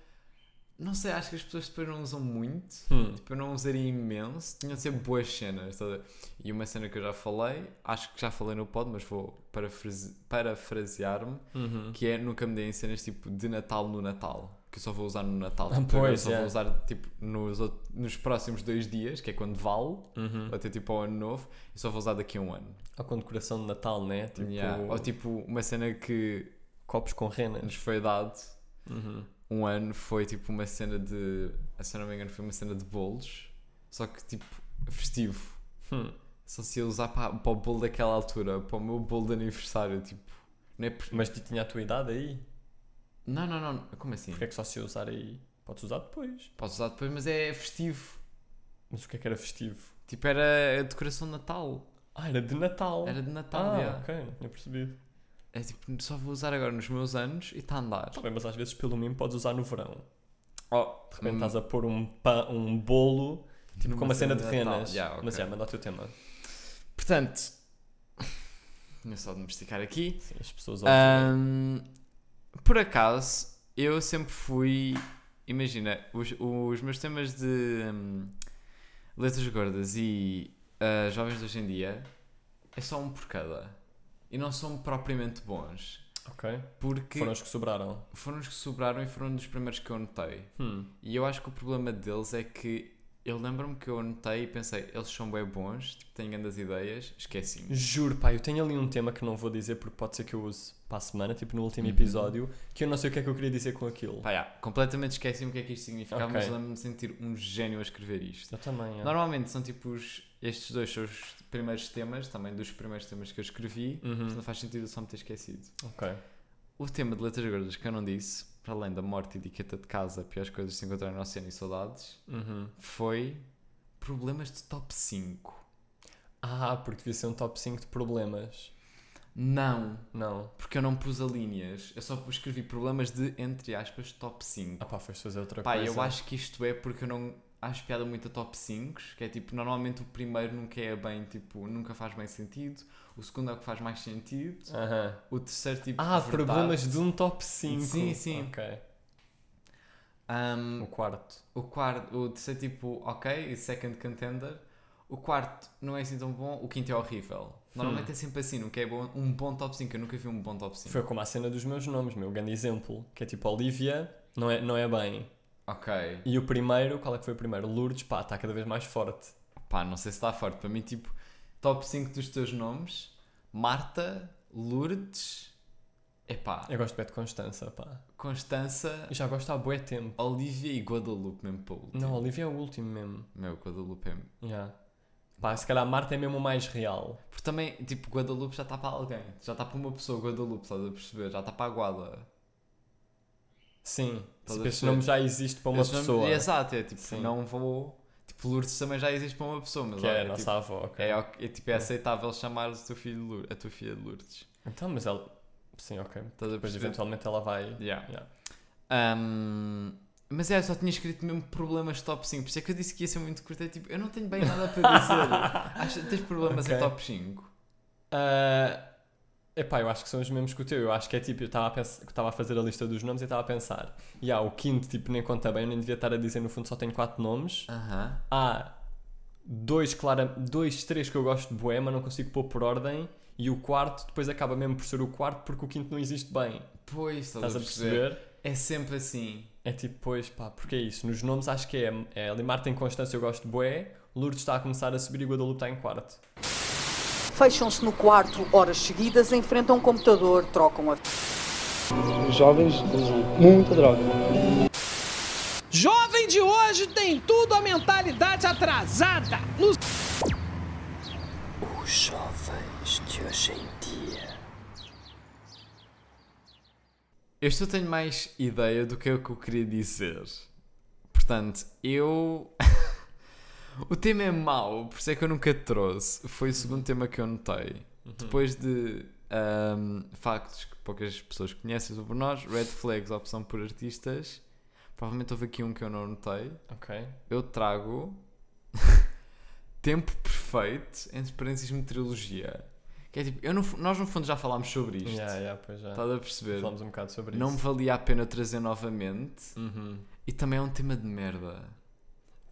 não sei, acho que as pessoas depois não usam muito. Hum. Tipo, eu não usaria imenso. Tinham de ser boas cenas. a ver? E uma cena que eu já falei, acho que já falei no pod, mas vou parafrase- parafrasear-me, Uhum. que é nunca me deem cenas tipo de Natal no Natal. Que eu só vou usar no Natal. Ah, Tipo, pois, só é. vou usar tipo nos, nos próximos dois dias, que é quando vale, Uhum. até tipo ao ano novo, e só vou usar daqui a um ano. Ou com decoração de Natal, né? Tipo, Yeah. Ou tipo, uma cena que copos com renas. nos foi dado Uhum. Um ano foi tipo uma cena de. Se eu não me engano, foi uma cena de bolos, só que tipo festivo. Hum. Só se ia usar para, para o bolo daquela altura, para o meu bolo de aniversário, tipo. Não é por... Mas tu tinha a tua idade aí? Não, não, não. Como assim? Porque é que só se ia usar aí? Podes usar depois. Posso usar depois, mas é festivo. Mas o que é que era festivo? Tipo, era a decoração de Natal. Ah, era de Natal. Era de Natal, ah, yeah. ok, não tinha percebido. É tipo, só vou usar agora nos meus anos e está a andar. Tá bem, mas às vezes pelo mimo podes usar no verão. Oh, De repente estás a pôr um, um bolo tipo, Numa com uma cena de cena de Natal. renas. Yeah, ok. Mas já, manda o teu tema. Portanto, [laughs] tinha só de me esticar aqui. Sim, as pessoas. Ahm, por acaso, eu sempre fui. Imagina, os, os meus temas de hum, letras gordas e ah, jovens de hoje em dia é só um por cada. E não são propriamente bons. Ok. Porque Foram os que sobraram. foram os que sobraram e foram um dos primeiros que eu anotei. Hum. E eu acho que o problema deles é que eu lembro-me que eu anotei e pensei, eles são bem bons, tipo, têm grandes ideias, esqueci-me. Juro, pá, eu tenho ali um tema que não vou dizer porque pode ser que eu use para a semana, tipo no último Uhum. episódio, que eu não sei o que é que eu queria dizer com aquilo. Pá, já, completamente esqueci-me o que é que isto significava, Ok. mas lembro-me de sentir um gênio a escrever isto. Eu também, é. Normalmente são tipo os, estes dois são os primeiros temas, também dos primeiros temas que eu escrevi, Uhum. portanto não faz sentido eu só me ter esquecido. Ok. O tema de letras gordas que eu não disse, para além da morte, etiqueta de casa, piores coisas de se encontrar no oceano e saudades, Uhum. foi problemas de top 5. Ah, porque devia ser um top 5 de problemas. Não, Não. porque eu não pus a linhas, eu só escrevi problemas de, entre aspas, top 5. Ah pá, foste fazer outra Pá, coisa. eu acho que isto é porque eu não acho piada muito a top 5, que é tipo, normalmente o primeiro nunca é bem, tipo, nunca faz bem sentido, o segundo é o que faz mais sentido, Aham. o terceiro tipo. Ah, verdade. problemas de um top 5. Sim, sim. Ok. Um, O quarto. o quarto, o terceiro tipo, ok, e second contender. O quarto não é assim tão bom, o quinto é horrível. Normalmente Hum. é sempre assim, nunca é bom, um bom top 5, eu nunca vi um bom top 5. Foi como a cena dos meus nomes, meu grande exemplo. Que é tipo Olivia, não é, não é bem. Ok. E o primeiro, qual é que foi o primeiro? Lourdes, pá, está cada vez mais forte. Pá, não sei se está forte. Para mim, tipo, top 5 dos teus nomes: Marta, Lourdes. Epá, Eu gosto bem de Constança, pá. Constança, E já gosto há bué tempo. Olivia e Guadalupe mesmo para o último. Não, Olivia é o último mesmo. Meu, Guadalupe é... Yeah. Pá, se calhar a Marta é mesmo o mais real. Porque também, tipo, Guadalupe já está para alguém. Já está para uma pessoa, Guadalupe, estás a perceber? Já está para a Guada. Sim. Estás a Esse nome já existe para uma Esse nome- pessoa. Exato, é tipo, Sim. não vou... Tipo, Lourdes também já existe para uma pessoa, mas Que é a nossa tipo, avó, ok. é, é, tipo, é aceitável chamar o teu filho de Lourdes, a tua filha de Lourdes. Então, mas ela. Sim, ok. Estás Depois eventualmente ela vai. Yeah. Yeah. Ahm, mas é, só tinha escrito mesmo problemas top 5, por isso é que eu disse que ia ser muito curto. É tipo, eu não tenho bem nada para dizer. [laughs] Acho, tens problemas Ok. em top 5? Ah, epá, eu acho que são os mesmos que o teu. Eu acho que é tipo, eu estava a, fazer a lista dos nomes e estava a pensar. E há o quinto, tipo, nem conta bem, eu nem devia estar a dizer, no fundo só tenho quatro nomes. Aham. Há dois, clara, dois, três que eu gosto de bué, mas não consigo pôr por ordem. E o quarto depois acaba mesmo por ser o quarto porque o quinto não existe bem. Pois, estás, a perceber? É sempre assim. É tipo, pois, pá, porque é isso. Nos nomes acho que é, é ali Marta em Constância eu gosto de bué, Lourdes está a começar a subir e Guadalupe está em quarto. Fecham-se no quarto horas seguidas, enfrentam um computador, trocam a Os jovens usam muita droga. Jovem de hoje tem tudo a mentalidade atrasada. No Os jovens de hoje em dia. Eu tenho mais ideia do que é o que eu queria dizer. Portanto, eu. [laughs] o tema é mau, por isso é que eu nunca trouxe. Foi o segundo tema que eu notei. Depois de ahm, factos que poucas pessoas conhecem sobre nós, red flags, opção por artistas. Provavelmente houve aqui um que eu não notei. Ok. Eu trago [laughs] tempo perfeito entre parênteses meteorologia. Que é tipo, eu fu- nós no fundo já falámos sobre isto. Yeah, yeah, pois já. Estás a perceber? Falamos um bocado sobre Não me isso. valia a pena trazer novamente. Uhum. E também é um tema de merda.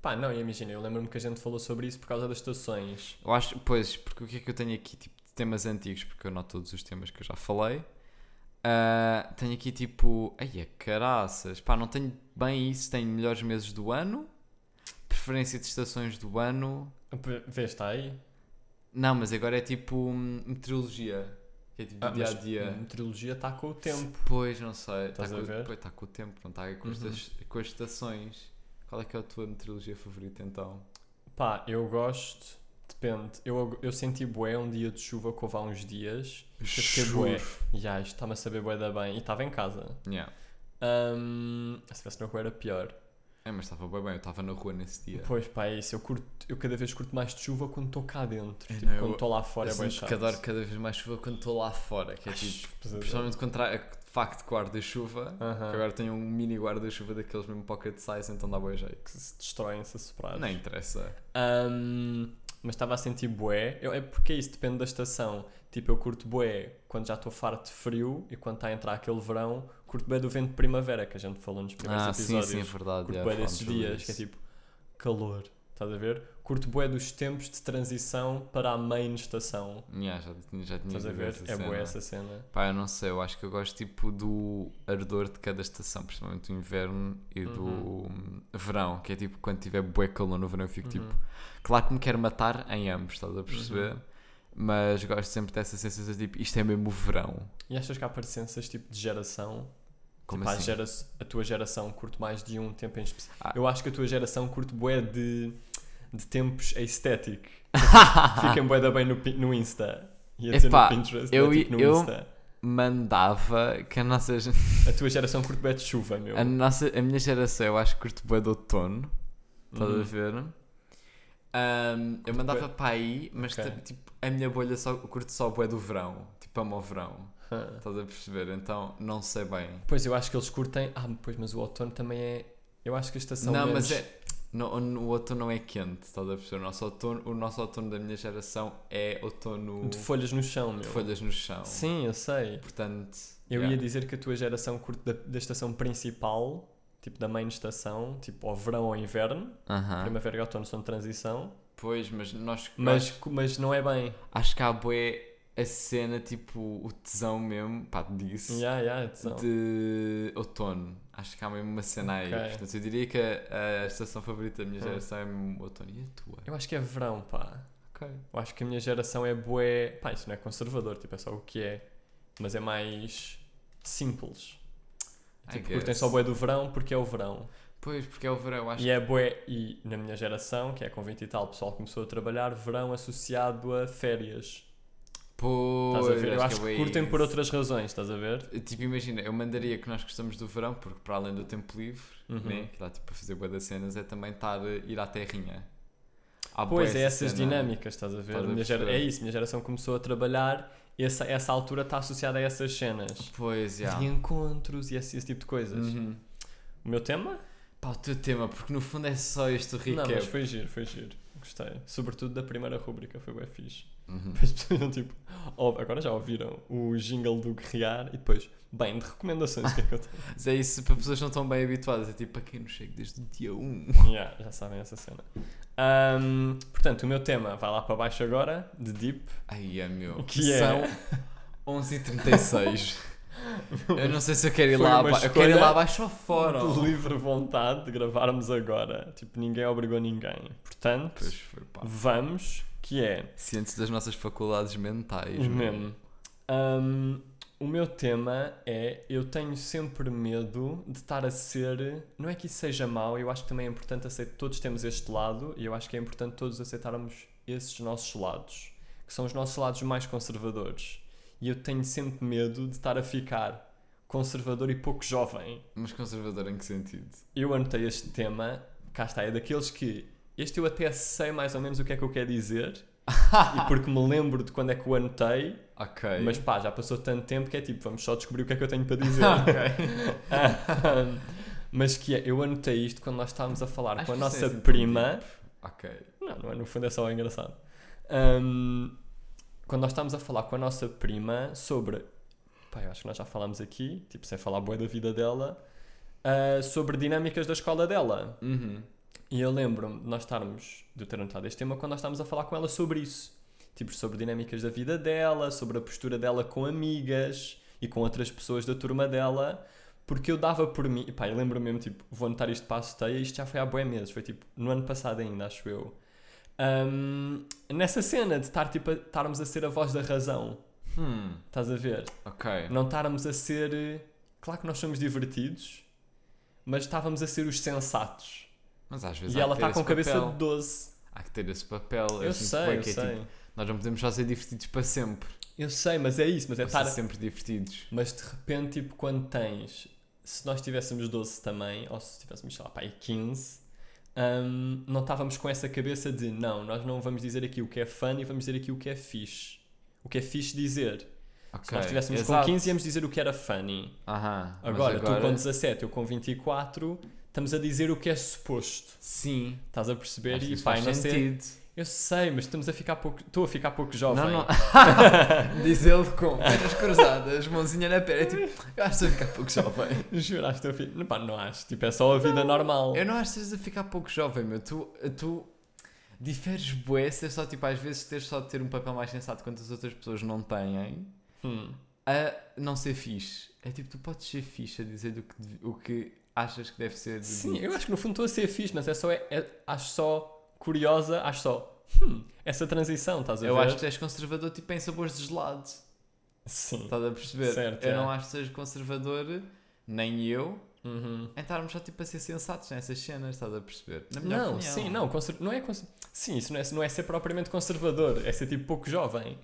Pá, não, imagina, eu lembro-me que a gente falou sobre isso por causa das estações. Eu acho, pois, porque o que é que eu tenho aqui? Tipo, de temas antigos, porque eu noto todos os temas que eu já falei. Ah, tenho aqui tipo. Ai, é caraças. Pá, não tenho bem isso. Tenho melhores meses do ano. Preferência de estações do ano. Vês, está aí? Não, mas agora é tipo meteorologia. Que é tipo Ah, dia a dia. Meteorologia está com o tempo. Pois, não sei. Estás tá com? Pois, está com o tempo, não está com, Uhum. as, com as estações. Qual é que é a tua meteorologia favorita então? Pá, eu gosto, depende. Eu, eu senti bué um dia de chuva que houve há uns dias. Eu fiquei bué. Já, isto está-me a saber bué da bem. E estava em casa. Yeah. Ahm, se estivesse na rua era pior. É, mas estava bem bem, eu estava na rua nesse dia. Pois pá, é isso. Eu, curto, eu cada vez curto mais de chuva quando estou cá dentro. É, tipo, não, quando estou lá fora eu é bem chato. que adoro cada vez mais chuva quando estou lá fora, que é Ai, tipo, principalmente contra de facto guarda-chuva, Aham. que agora tenho um mini guarda-chuva daqueles mesmo pocket size, então dá bom jeito. Que se destroem-se a soprar. Não interessa. Ahm, mas estava a sentir bué. Eu, é porque é isso, depende da estação. Tipo, eu curto bué quando já estou farto de frio e quando está a entrar aquele verão, curto bué do vento de primavera, que a gente falou nos primeiros Ah, sim, episódios. sim, é verdade. Curto bué falámos desses dias, que é tipo calor. Estás a ver? Curto bué dos tempos de transição para a main estação. Yeah, já, tinha- já tinha Estás a ver? É cena. essa cena. Pá, eu não sei, eu acho que eu gosto tipo do ardor de cada estação, principalmente do inverno e do hum, verão, que é tipo quando tiver bué calor no verão eu fico Uhum. tipo, claro que me quero matar em ambos, estás a perceber? Uhum. Mas gosto sempre dessa sensação de tipo, isto é mesmo o verão. E achas que há parecenças tipo de geração? Como tipo, assim? gera- a tua geração curte mais de um tempo em específico. Ah. Eu acho que a tua geração curte bué de, de tempos aesthetic. [laughs] Fiquem bué da bem no, no Insta. Ia dizer Epá, no Pinterest, eu é, tipo no eu- Insta. Mandava que a nossa, A tua geração curte bué de chuva, meu. a nossa, a minha geração, eu acho que curto bué de outono, estás a Uhum. ver? Ahm, eu mandava bué- para aí, mas Ok. ta- tipo, a minha bolha só curto só bué do verão, tipo amo o verão. Estás a perceber? Então não sei bem. Pois eu acho que eles curtem. Ah, pois, mas o outono também é. Eu acho que a estação. não, menos... mas é. No, no, o outono não é quente, estás a perceber? O nosso outono, o nosso outono da minha geração é outono De folhas no chão, meu. de folhas no chão. Sim, eu sei. Portanto, Eu yeah. ia dizer que a tua geração curte da, da estação principal, tipo da main estação, tipo ao verão ou inverno. Aham. Primavera e outono são de transição. Pois, mas nós Mas, acho, mas não é bem. acho que há bué a cena, tipo, o tesão mesmo, pá, disso, Yeah, yeah, atenção. de outono. Acho que há mesmo uma cena aí. Portanto, eu diria que a, a estação favorita da minha Hum. geração é mesmo outono. E a tua? Eu acho que é verão, pá. Ok. Eu acho que a minha geração é bué. Pá, isso não é conservador, tipo, é só o que é. Mas é mais simples. Tipo, curtem só bué do verão porque é o verão. Pois, porque é o verão, acho E é bué, e na minha geração, que é com 20 e tal, o pessoal começou a trabalhar verão associado a férias. Pois, Estás a ver? Eu acho é que curtem por isso. outras razões, estás a ver? Tipo, imagina, eu mandaria que nós gostamos do verão, porque para além do tempo livre, Uhum. né, que dá tipo para fazer boa das cenas, é também estar a ir à terrinha. Pois é, essa essas cena. dinâmicas, estás a ver? Estás a Minha gera-? É isso, minha geração começou a trabalhar, essa, essa altura está associada a essas cenas. Pois, já. Reencontros e esse, esse tipo de coisas. Uhum. O meu tema? Pá, o teu tema, porque no fundo é só este Não, recap. mas foi giro, foi giro. Gostei. Sobretudo da primeira rúbrica, foi bem fixe. Uhum. As pessoas tipo, "Oh, agora já ouviram o jingle do Guerrear e depois, bem, de recomendações, o que é que eu tenho? Mas é isso, para pessoas que não estão bem habituadas, é tipo, para quem não chega desde o dia 1. Yeah, já sabem essa cena. Ahm, portanto, o meu tema vai lá para baixo agora, de Deep. Ai, é meu. [laughs] Que é? São 11h36. [laughs] eu não sei se eu quero ir Foi lá abaixo. Eu quero ir lá abaixo ou fora. De livre vontade de gravarmos agora. Tipo, ninguém obrigou ninguém. Portanto, Pois vamos, que é Cientes das nossas faculdades mentais. mesmo. Ahm, o meu tema é eu tenho sempre medo de estar a ser. Não é que isso seja mau, eu acho que também é importante aceitar. Todos temos este lado e eu acho que é importante todos aceitarmos esses nossos lados, que são os nossos lados mais conservadores. E eu tenho sempre medo de estar a ficar conservador e pouco jovem. Mas conservador em que sentido? Eu anotei este tema, cá está, é daqueles que este eu até sei mais ou menos o que é que eu quero dizer. [laughs] e porque me lembro de quando é que o anotei, Ok. mas pá, já passou tanto tempo que é tipo, vamos só descobrir o que é que eu tenho para dizer. [laughs] ok. [laughs] Mas que é, eu anotei isto quando nós estávamos a falar Acho com a isso é nossa assim prima. Ok. Não, não é, no fundo é só engraçado. Ahm, quando nós estávamos a falar com a nossa prima sobre. Pá, eu acho que nós já falámos aqui, tipo, sem falar boa da vida dela, ah, sobre dinâmicas da escola dela. Uhum. E eu lembro-me de nós estarmos, de eu ter anotado este tema, quando nós estávamos a falar com ela sobre isso. Tipo, sobre dinâmicas da vida dela, sobre a postura dela com amigas e com outras pessoas da turma dela. Porque eu dava por mim, e pá, eu lembro-me mesmo, tipo, vou anotar isto para a Soteia, isto já foi há bué meses, foi tipo, no ano passado ainda, acho eu. Ahm, nessa cena de estar, tipo, a- estarmos a ser a voz da razão, Hum. estás a ver? Ok. Não estarmos a ser. Claro que nós somos divertidos, mas estávamos a ser os sensatos. Mas às vezes E ela está com cabeça papel. de 12. Há que ter esse papel. Eu sinto sei, eu é sei. tipo, nós não podemos só ser divertidos para sempre. Eu sei, mas é isso, mas é estar. sempre divertidos. Mas de repente, tipo, quando tens. Se nós tivéssemos 12 também, ou se tivéssemos, sei lá, pá, aí 15, hum, não estávamos com essa cabeça de não, nós não vamos dizer aqui o que é fun e vamos dizer aqui o que é fixe. O que é fixe dizer. Ok. Se nós estivéssemos com 15, íamos dizer o que era funny. Aham. mas Agora, tu com 17, eu com 24, estamos a dizer o que é suposto. Sim. Estás a perceber? Acho E pá, faz não sei. sentido. Eu sei, mas estamos a ficar pouco. Estou a ficar pouco jovem. Não, não. [laughs] Diz ele com pernas cruzadas, mãozinha na perna. É tipo, eu acho que estou a ficar pouco jovem. [laughs] Juro, acho que estou a ficar. Não, pá, não acho. Tipo, é só a vida normal. Eu não acho que estás a ficar pouco jovem, meu. Tu, tu diferes bué, se é só tipo, às vezes teres só de ter um papel mais sensato quanto as outras pessoas não têm, Hum. a não ser fixe. É tipo, tu podes ser fixe a dizer do que, o que achas que deve ser. Sim, dito. eu acho que no fundo estou a ser fixe, mas é só. É, é- acho só curiosa, acho só. Hum, essa transição, estás a Eu ver? acho que és conservador tipo em sabores de gelado. Sim. Estás a perceber? Certo, eu é. não acho que sejas conservador, nem eu, Uhum. em estarmos só tipo a ser sensatos nessas cenas, estás a perceber? Não, opinião. sim, não, não é Sim, isso não é, não é ser propriamente conservador, é ser tipo pouco jovem.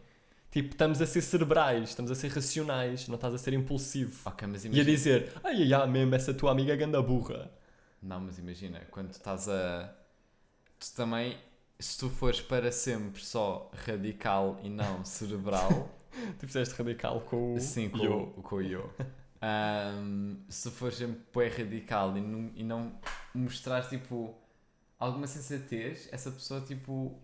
Tipo, estamos a ser cerebrais, estamos a ser racionais, não estás a ser impulsivo. Ok, mas E a imagina. dizer, ai ai ai, mesmo essa tua amiga é ganda burra. Não, mas imagina, quando estás a. Tu também, se tu fores para sempre só radical e não [laughs] cerebral, Tu fizeste radical com o. sim, com, yo. o- com o eu. Ahm, se fores sempre bué radical e não, e não mostrares tipo alguma sensatez, essa pessoa tipo.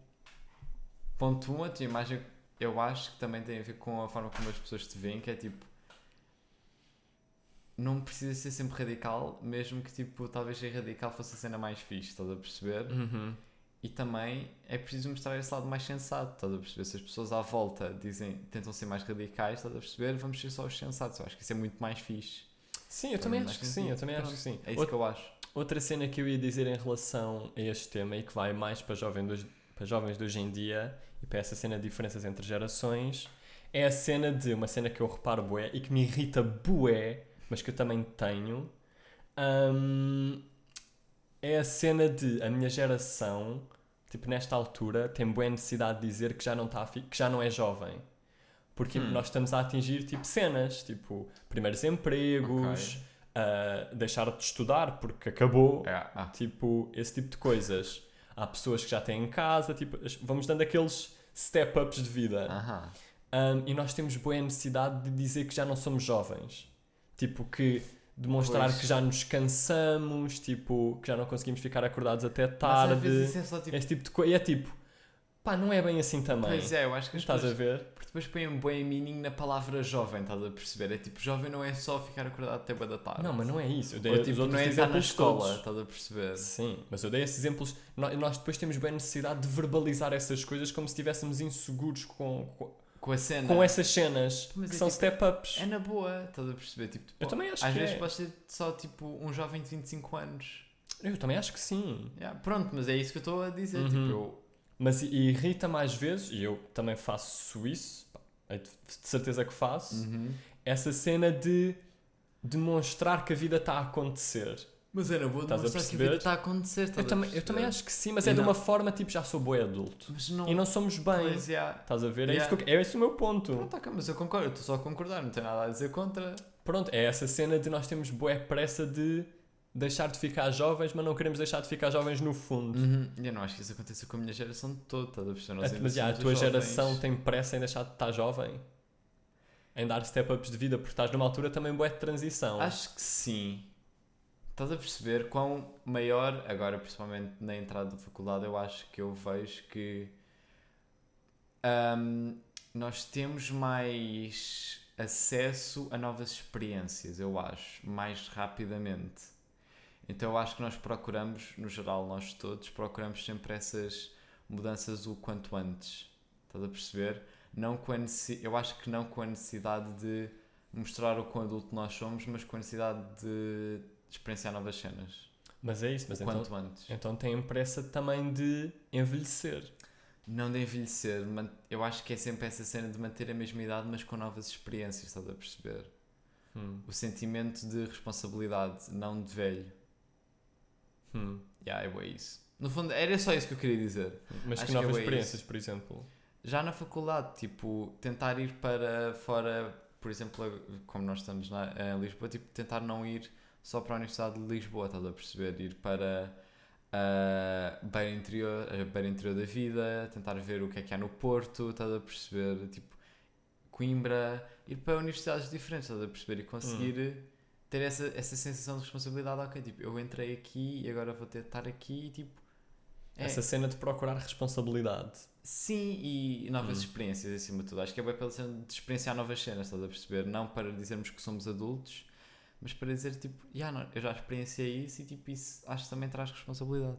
Ponto um, a tua imagem eu acho que também tem a ver com a forma como as pessoas te veem, que é tipo. Não precisa ser sempre radical, mesmo que tipo, talvez ser radical fosse a cena mais fixe, estás a perceber? Uhum. E também é preciso mostrar esse lado mais sensato, estás a perceber? Se as pessoas à volta dizem, tentam ser mais radicais, estás a perceber? Vamos ser só os sensatos. Eu acho que isso é muito mais fixe. Sim, eu também acho que mais sim, eu também acho que sim. É isso Outra, que eu acho. outra cena que eu ia dizer em relação a este tema e que vai mais para jovem dos, para jovens de hoje em dia e para essa cena de diferenças entre gerações é a cena de uma cena que eu reparo bué e que me irrita bué, mas que eu também tenho. hum, é a cena de a minha geração, tipo, nesta altura, tem boa necessidade de dizer que já não, tá, que já não é jovem. Porque Hum. nós estamos a atingir, tipo, cenas, tipo, primeiros empregos, Ok. ah, deixar de estudar porque acabou, É, ah, tipo, esse tipo de coisas. Há pessoas que já têm em casa, tipo, vamos dando aqueles step-ups de vida. aham. Um, e nós temos boa necessidade de dizer que já não somos jovens. Tipo, que demonstrar Pois. que já nos cansamos, tipo, que já não conseguimos ficar acordados até Mas às tarde. vezes é só tipo. Esse tipo de coisa. E é tipo, pá, não é bem assim também. Pois é, eu acho que as Estás a ver? Porque depois põem um bem meaning na palavra jovem, estás a perceber? É tipo, jovem não é só ficar acordado até boa da tarde. Não, mas não é isso. Eu dei Ou os tipo, não é estar na escola, todos. estás a perceber? Sim, mas eu dei esses exemplos. Nó- Nós depois temos bem necessidade de verbalizar essas coisas como se estivéssemos inseguros com, com, Com a cena. com essas cenas Mas que é são tipo- step-ups. É na boa, estás a perceber? Tipo, Eu pô, também acho Às que vezes é. pode ser só tipo um jovem de 25 anos. Eu também acho que sim. Yeah, pronto, mas é isso que eu estou a dizer. Uhum. Tipo, eu. Mas i- irrita mais vezes, e eu também faço isso, é de de certeza que faço, Uhum. essa cena de demonstrar que a vida está a acontecer. Mas é na boa Estás a demonstrar que a vida está a acontecer. estás Eu a também, eu também acho que sim, mas é de não- uma forma tipo já sou boi adulto. Não. E não somos bem. Pois, yeah. Estás a ver? É, Yeah. isso que eu- é esse o meu ponto. Pronto, ok, mas eu concordo, eu estou só a concordar, não tenho nada a dizer contra. Pronto, é essa cena de nós temos boa pressa de deixar de ficar jovens, mas não queremos deixar de ficar jovens no fundo. Uhum. Eu não acho que isso aconteça com a minha geração toda, estás a? Nós ainda mas já, a tua geração tem pressa em deixar de estar jovem? Em dar step-ups de vida, porque estás numa altura também boa de transição. Acho que sim. Estás a perceber quão maior, agora principalmente na entrada da faculdade, eu acho que eu vejo que ahm, nós temos mais acesso a novas experiências, eu acho, mais rapidamente. Então eu acho que nós procuramos, no geral nós todos, procuramos sempre essas mudanças o quanto antes. Estás a perceber? Não com a eu acho que não com a necessidade de mostrar o quão adulto nós somos, mas com a necessidade de experienciar novas cenas. Mas é isso, mas o então, quanto antes. então têm pressa também de envelhecer. Não de envelhecer, eu acho que é sempre essa cena de manter a mesma idade, mas com novas experiências, estás a perceber? Hum, O sentimento de responsabilidade, não de velho. Hum. Yeah, é isso. No fundo, era só isso que eu queria dizer. Mas Acho que que é novas experiências, por exemplo? Já na faculdade, tipo, tentar ir para fora, por exemplo, como nós estamos na, em Lisboa, tipo, tentar não ir só para a Universidade de Lisboa, estás a perceber? Ir para a beira interior, a beira interior da vida, tentar ver o que é que há no Porto, estás a perceber? Tipo, Coimbra, ir para universidades diferentes, estás a perceber? E conseguir ter essa, essa sensação de responsabilidade, ok, tipo, eu entrei aqui e agora vou ter de estar aqui e tipo. é. Essa cena de procurar responsabilidade. Sim, e novas Hum. experiências acima de tudo. Acho que é bem pela cena de experienciar novas cenas, estás a perceber? Não para dizermos que somos adultos, mas para dizer tipo, "Ya, não, eu já experienciei isso e tipo, isso acho que também traz responsabilidade.